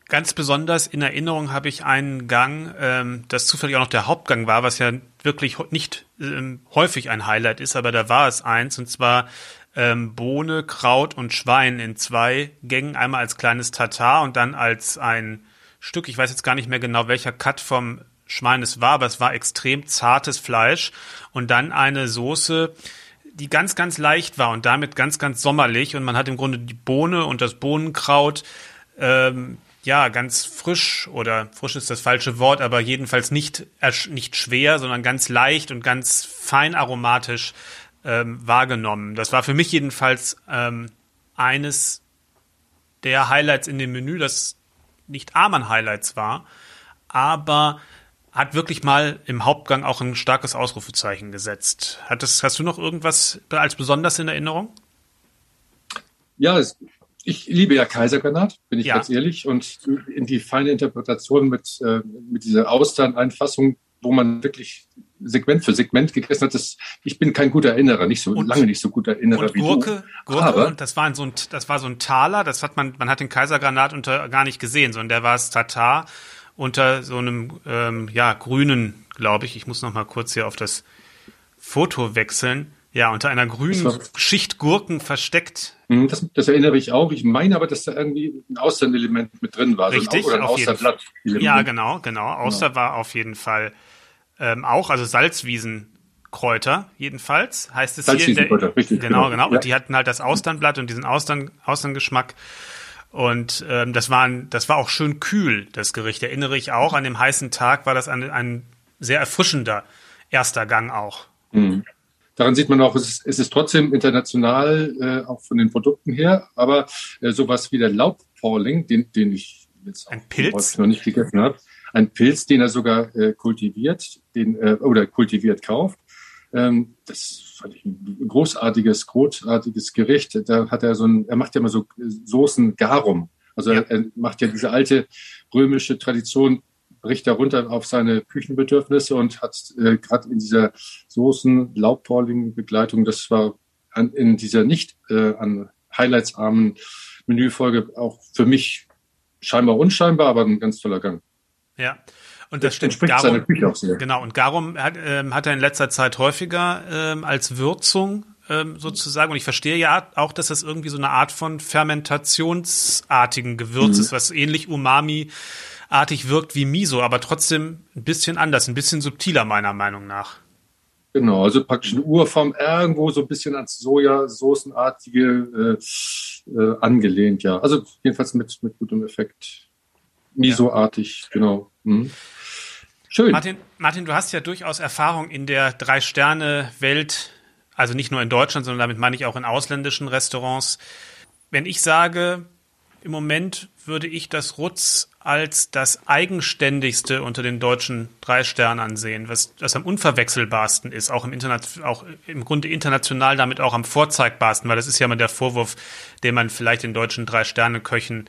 Ganz besonders in Erinnerung habe ich einen Gang, ähm, das zufällig auch noch der Hauptgang war, was ja wirklich nicht ähm, häufig ein Highlight ist, aber da war es eins, und zwar ähm, Bohne, Kraut und Schwein in zwei Gängen, einmal als kleines Tatar und dann als ein Stück. Ich weiß jetzt gar nicht mehr genau, welcher Cut vom Schwein es war, aber es war extrem zartes Fleisch und dann eine Soße, die ganz, ganz leicht war und damit ganz, ganz sommerlich und man hat im Grunde die Bohne und das Bohnenkraut ähm, ja, ganz frisch oder frisch ist das falsche Wort, aber jedenfalls nicht, nicht schwer, sondern ganz leicht und ganz fein aromatisch ähm, wahrgenommen. Das war für mich jedenfalls ähm, eines der Highlights in dem Menü, das nicht Amann Highlights war, aber hat wirklich mal im Hauptgang auch ein starkes Ausrufezeichen gesetzt. Das, hast du noch irgendwas als besonders in Erinnerung? Ja, ich liebe ja Kaisergranat, bin ich ja. ganz ehrlich. Und in die feine Interpretation mit, äh, mit dieser Austerneinfassung, wo man wirklich Segment für Segment gegessen hat, das, ich bin kein guter Erinnerer, nicht so und, lange nicht so guter Erinnerer wie Gurke, du. Gurke, Aber, das war so ein, das war so ein Taler, das hat man, man hat den Kaisergranat unter gar nicht gesehen, sondern der war es Tatar unter so einem ähm, ja grünen, glaube ich. Ich muss noch mal kurz hier auf das Foto wechseln. Ja, unter einer grünen war, Schicht Gurken versteckt. Mhm, das, das, erinnere ich auch. Ich meine aber, dass da irgendwie ein Austernelement mit drin war. Richtig, so ein, oder ein Austerblatt. Ja, genau, genau. Auster genau. war auf jeden Fall ähm, auch, also Salzwiesenkräuter jedenfalls, heißt es hier der, richtig, genau, genau. genau. Ja. Und die hatten halt das Austernblatt und diesen Austern, Austerngeschmack. Und ähm, das, war ein, das war auch schön kühl, das Gericht. Erinnere ich auch. An dem heißen Tag war das ein, ein sehr erfrischender erster Gang auch. Mhm. Daran sieht man auch, es ist, es ist trotzdem international, äh, auch von den Produkten her, aber äh, sowas wie der Laubpolling, den, den ich jetzt ein Pilz? noch nicht gegessen habe, ein Pilz, den er sogar äh, kultiviert, den äh, oder kultiviert kauft. Ähm, das fand ich ein großartiges, großartiges Gericht. Da hat er so ein, er macht ja immer so Soßen Garum. Also er, er macht ja diese alte römische Tradition, bricht er runter auf seine Küchenbedürfnisse und hat äh, gerade in dieser Soßen Laubporling Begleitung, das war an, in dieser nicht äh, an Highlights armen Menüfolge auch für mich scheinbar unscheinbar, aber ein ganz toller Gang. Ja. Und das, das stimmt. Garum, auch sehr. Genau. Und Garum hat, ähm, hat er in letzter Zeit häufiger ähm, als Würzung ähm, sozusagen. Und ich verstehe ja auch, dass das irgendwie so eine Art von fermentationsartigen Gewürz mhm. ist, was ähnlich Umami artig wirkt wie Miso, aber trotzdem ein bisschen anders, ein bisschen subtiler meiner Meinung nach. Genau, also praktisch eine Urform irgendwo so ein bisschen ans Sojasoßenartige äh, äh, angelehnt, ja. Also jedenfalls mit, mit gutem Effekt. Miso-artig, ja. genau. Hm. Schön. Martin, Martin, du hast ja durchaus Erfahrung in der Drei-Sterne-Welt, also nicht nur in Deutschland, sondern damit meine ich auch in ausländischen Restaurants. Wenn ich sage, im Moment würde ich das Rutz als das eigenständigste unter den deutschen drei Sternen ansehen, was das am unverwechselbarsten ist, auch im auch im Grunde international damit auch am vorzeigbarsten, weil das ist ja immer der Vorwurf, den man vielleicht den deutschen drei Sterne Köchen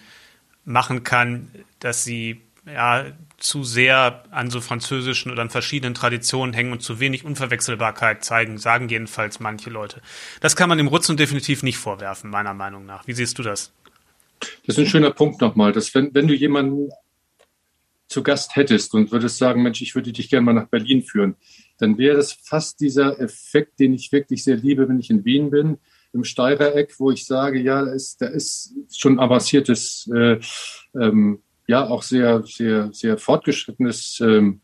machen kann, dass sie ja zu sehr an so französischen oder an verschiedenen Traditionen hängen und zu wenig Unverwechselbarkeit zeigen, sagen jedenfalls manche Leute. Das kann man dem Rutzen definitiv nicht vorwerfen, meiner Meinung nach. Wie siehst du das? Das ist ein schöner Punkt nochmal, dass wenn, wenn du jemanden zu Gast hättest und würdest sagen, Mensch, ich würde dich gerne mal nach Berlin führen, dann wäre das fast dieser Effekt, den ich wirklich sehr liebe, wenn ich in Wien bin, im Steirereck, wo ich sage, ja, da ist, da ist schon avanciertes, äh, ähm, ja, auch sehr, sehr, sehr fortgeschrittenes ähm,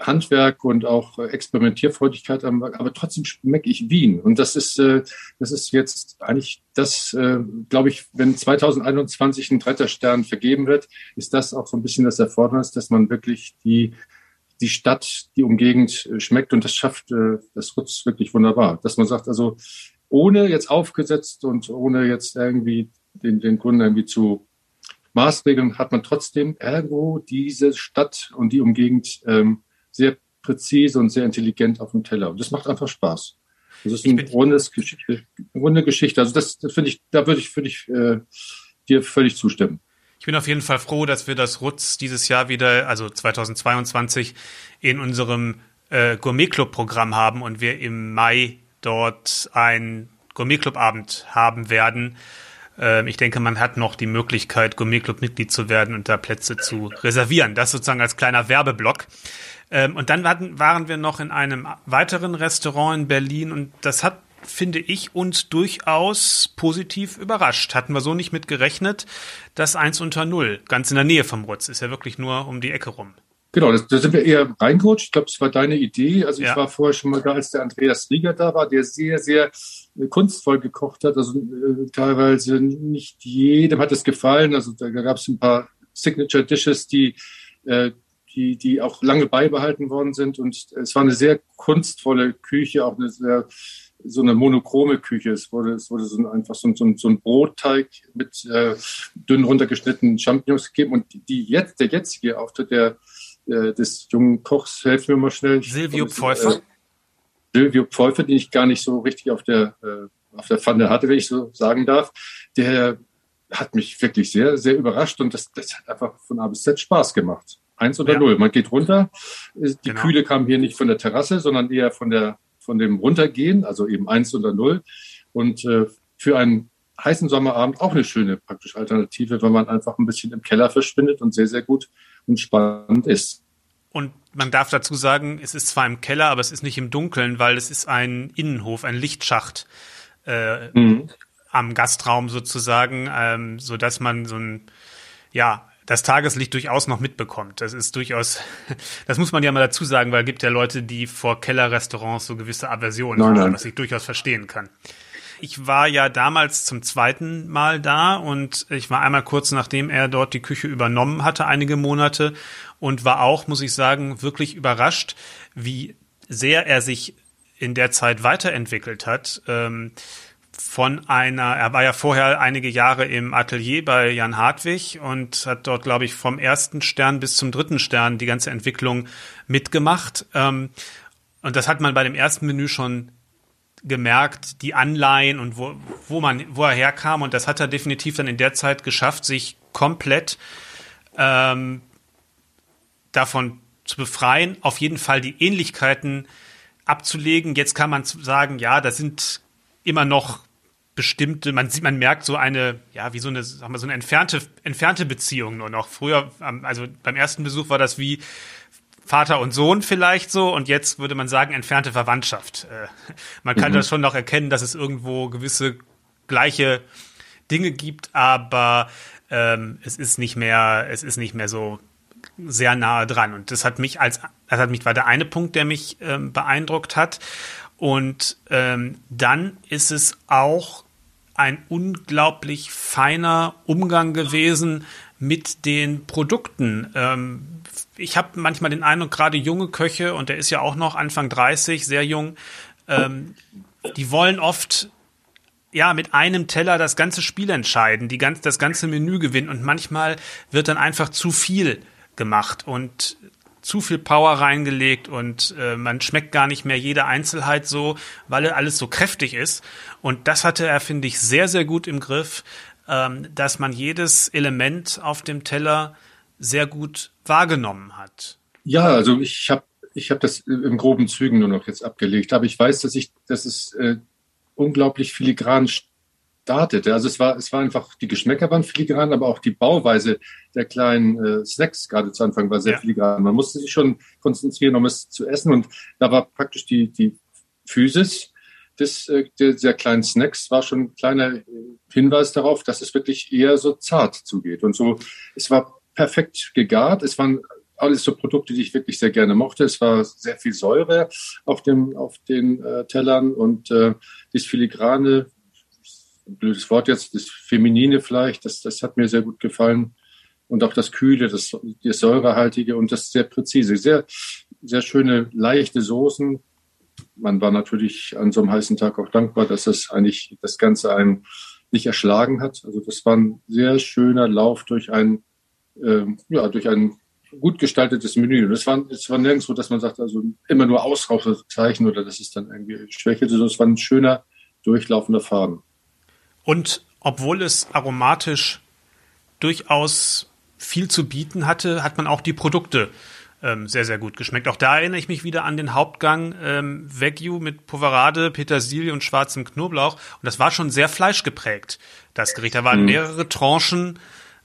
Handwerk und auch Experimentierfreudigkeit, aber trotzdem schmecke ich Wien. Und das ist, äh, das ist jetzt eigentlich das, äh, glaube ich, wenn 2021 ein dritter Stern vergeben wird, ist das auch so ein bisschen das Erfordernis, dass man wirklich die, die Stadt, die Umgegend äh, schmeckt und das schafft das Rutz wirklich wunderbar. Dass man sagt, also ohne jetzt aufgesetzt und ohne jetzt irgendwie den, den Kunden irgendwie zu Maßregeln, hat man trotzdem irgendwo diese Stadt und die Umgegend ähm, sehr präzise und sehr intelligent auf dem Teller. Und das macht einfach Spaß. Das ist eine rundes Geschichte, runde Geschichte. Also das, das finde ich, da würde ich, würde ich äh, dir völlig zustimmen. Ich bin auf jeden Fall froh, dass wir das Rutz dieses Jahr wieder, also 2022, in unserem äh, Gourmet-Club-Programm haben und wir im Mai dort ein Gourmet-Club-Abend haben werden. Ähm, ich denke, man hat noch die Möglichkeit, Gourmet-Club-Mitglied zu werden und da Plätze zu reservieren. Das sozusagen als kleiner Werbeblock. Ähm, und dann waren, wir noch in einem weiteren Restaurant in Berlin und das hat finde ich, uns durchaus positiv überrascht. Hatten wir so nicht mit gerechnet. Das eins unter null, ganz in der Nähe vom Rutz, ist ja wirklich nur um die Ecke rum. Genau, da sind wir eher reingerutscht. Ich glaube, das war deine Idee. Also ja. ich war vorher schon mal da, als der Andreas Rieger da war, der sehr, sehr äh, kunstvoll gekocht hat. Also äh, teilweise nicht jedem hat es gefallen. Also da gab es ein paar Signature Dishes, die äh, die, die auch lange beibehalten worden sind. Und es war eine sehr kunstvolle Küche, auch eine sehr, so eine monochrome Küche. Es wurde, es wurde so ein, einfach so ein, so ein, so ein Brotteig mit äh, dünn runtergeschnittenen Champignons gegeben. Und die jetzt, der jetzige Auftritt der, äh, des jungen Kochs, helfen wir mal schnell. Silvio Pfeuffer. Äh, Silvio Pfeuffer, den ich gar nicht so richtig auf der, äh, auf der Pfanne hatte, wenn ich so sagen darf, der hat mich wirklich sehr, sehr überrascht und das, das hat einfach von A bis Z Spaß gemacht. Eins oder ja. null. Man geht runter. Die genau. Kühle kam hier nicht von der Terrasse, sondern eher von der von dem Runtergehen, also eben eins oder null. Und äh, für einen heißen Sommerabend auch eine schöne praktische Alternative, wenn man einfach ein bisschen im Keller verschwindet und sehr, sehr gut und spannend ist. Und man darf dazu sagen, es ist zwar im Keller, aber es ist nicht im Dunkeln, weil es ist ein Innenhof, ein Lichtschacht äh, mhm. am Gastraum sozusagen, ähm, so dass man so ein, ja, das Tageslicht durchaus noch mitbekommt. Das ist durchaus, das muss man ja mal dazu sagen, weil es gibt ja Leute, die vor Kellerrestaurants so gewisse Aversionen haben, was ich durchaus verstehen kann. Ich war ja damals zum zweiten Mal da und ich war einmal kurz nachdem er dort die Küche übernommen hatte, einige Monate und war auch, muss ich sagen, wirklich überrascht, wie sehr er sich in der Zeit weiterentwickelt hat. Ähm, von einer, er war ja vorher einige Jahre im Atelier bei Jan Hartwig und hat dort, glaube ich, vom ersten Stern bis zum dritten Stern die ganze Entwicklung mitgemacht. Ähm, und das hat man bei dem ersten Menü schon gemerkt, die Anleihen und wo, wo man, wo er herkam. Und das hat er definitiv dann in der Zeit geschafft, sich komplett ähm, davon zu befreien, auf jeden Fall die Ähnlichkeiten abzulegen. Jetzt kann man sagen, ja, das sind immer noch bestimmte, man sieht, man merkt so eine, ja, wie so eine, sagen wir, so eine entfernte, entfernte Beziehung nur noch. Früher, also beim ersten Besuch war das wie Vater und Sohn vielleicht so und jetzt würde man sagen entfernte Verwandtschaft. Äh, man kann mhm. das schon noch erkennen, dass es irgendwo gewisse gleiche Dinge gibt, aber ähm, es ist nicht mehr, es ist nicht mehr so sehr nahe dran. Und das hat mich als, das hat mich war der eine Punkt, der mich ähm, beeindruckt hat. Und ähm, dann ist es auch ein unglaublich feiner Umgang gewesen mit den Produkten. Ähm, ich habe manchmal den Eindruck, gerade junge Köche, und der ist ja auch noch Anfang 30, sehr jung, ähm, die wollen oft ja mit einem Teller das ganze Spiel entscheiden, die ganz, das ganze Menü gewinnen und manchmal wird dann einfach zu viel gemacht und zu viel Power reingelegt und äh, man schmeckt gar nicht mehr jede Einzelheit so, weil alles so kräftig ist. Und das hatte er, finde ich, sehr, sehr gut im Griff, ähm, dass man jedes Element auf dem Teller sehr gut wahrgenommen hat. Ja, also ich habe ich hab das im groben Zügen nur noch jetzt abgelegt, aber ich weiß, dass ich, dass es äh, unglaublich filigran startete. Also es war, es war einfach, die Geschmäcker waren filigran, aber auch die Bauweise der kleinen äh, Snacks gerade zu Anfang war sehr ja. filigran. Man musste sich schon konzentrieren, um es zu essen und da war praktisch die, die Physis des, äh, der, der kleinen Snacks war schon ein kleiner Hinweis darauf, dass es wirklich eher so zart zugeht. Und so, es war perfekt gegart. Es waren alles so Produkte, die ich wirklich sehr gerne mochte. Es war sehr viel Säure auf dem auf den äh, Tellern und äh, das filigrane, blödes Wort jetzt, das feminine vielleicht, das das hat mir sehr gut gefallen und auch das kühle, das, das säurehaltige und das sehr präzise, sehr sehr schöne leichte Soßen. Man war natürlich an so einem heißen Tag auch dankbar, dass das eigentlich das Ganze einen nicht erschlagen hat. Also das war ein sehr schöner Lauf durch ein äh, ja, durch ein gut gestaltetes Menü. Und es war, es war nirgendwo, dass man sagt, also immer nur Ausraucherzeichen oder dass es dann irgendwie schwächelte, sondern es war ein schöner, durchlaufender Faden. Und obwohl es aromatisch durchaus viel zu bieten hatte, hat man auch die Produkte ähm, sehr, sehr gut geschmeckt. Auch da erinnere ich mich wieder an den Hauptgang ähm, Wagyu mit Poverade, Petersilie und schwarzem Knoblauch. Und das war schon sehr fleischgeprägt, das Gericht. Da waren mhm. mehrere Tranchen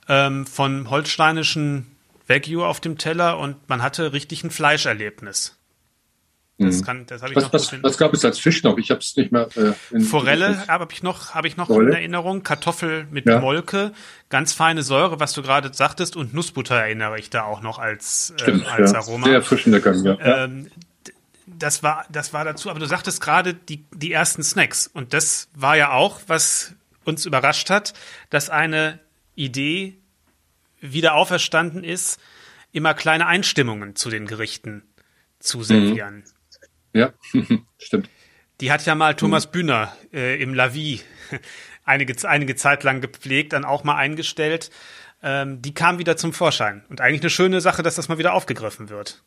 ähm, von holsteinischen Wagyu auf dem Teller und man hatte richtig ein Fleischerlebnis. Das, mhm. kann, das habe ich was, noch. Was, was gab es als Fisch noch? Ich habe es nicht mehr. Äh, Forelle habe ich noch, habe ich noch in Erinnerung. Kartoffel mit ja. Molke, ganz feine Säure, was du gerade sagtest, und Nussbutter erinnere ich da auch noch als, äh, Stimmt, als ja. Aroma. Sehr erfrischender Gang, ja. Ähm, das war, das war dazu. Aber du sagtest gerade die, die ersten Snacks und das war ja auch, was uns überrascht hat, dass eine Idee wieder auferstanden ist, immer kleine Einstimmungen zu den Gerichten zu servieren. Mhm. Ja, stimmt. Die hat ja mal Thomas. Bühner äh, im La Vie einige, einige Zeit lang gepflegt, dann auch mal eingestellt. Ähm, die kam wieder zum Vorschein. Und eigentlich eine schöne Sache, dass das mal wieder aufgegriffen wird.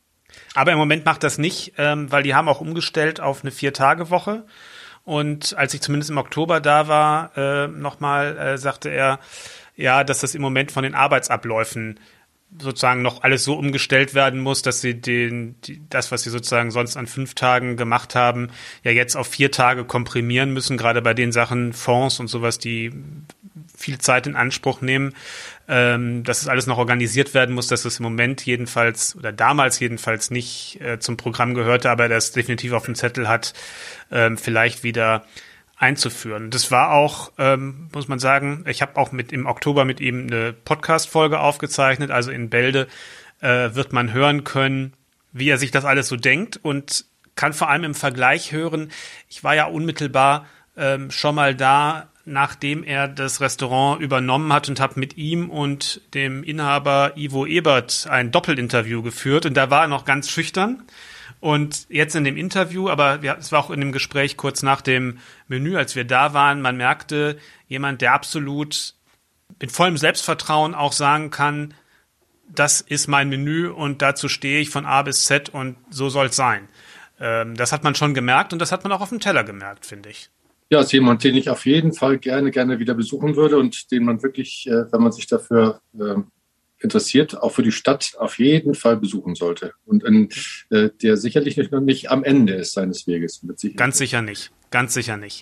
Aber im Moment macht das nicht, ähm, weil die haben auch umgestellt auf eine Vier-Tage-Woche. Und als ich zumindest im Oktober da war, äh, nochmal, äh, sagte er, ja, dass das im Moment von den Arbeitsabläufen sozusagen noch alles so umgestellt werden muss, dass sie den, die, das, was sie sozusagen sonst an fünf Tagen gemacht haben, ja jetzt auf vier Tage komprimieren müssen, gerade bei den Sachen Fonds und sowas, die viel Zeit in Anspruch nehmen, ähm, dass es alles noch organisiert werden muss, dass es im Moment jedenfalls oder damals jedenfalls nicht äh, zum Programm gehörte, aber das definitiv auf dem Zettel hat, ähm, vielleicht wieder einzuführen. Das war auch, ähm, muss man sagen, ich habe auch mit im Oktober mit ihm eine Podcast-Folge aufgezeichnet. Also in Bälde äh, wird man hören können, wie er sich das alles so denkt und kann vor allem im Vergleich hören. Ich war ja unmittelbar ähm, schon mal da, nachdem er das Restaurant übernommen hat und habe mit ihm und dem Inhaber Ivo Ebert ein Doppelinterview geführt und da war er noch ganz schüchtern und jetzt in dem Interview, aber ja, es war auch in dem Gespräch kurz nach dem Menü, als wir da waren, man merkte, jemand, der absolut mit vollem Selbstvertrauen auch sagen kann, das ist mein Menü und dazu stehe ich von A bis Z und so soll es sein. Ähm, das hat man schon gemerkt und das hat man auch auf dem Teller gemerkt, finde ich. Ja, ist jemand, den ich auf jeden Fall gerne, gerne wieder besuchen würde und den man wirklich, äh, wenn man sich dafür ähm, interessiert, auch für die Stadt auf jeden Fall besuchen sollte. Und in, äh, der sicherlich noch nicht am Ende ist seines Weges. Ganz sicher nicht. Ganz sicher nicht.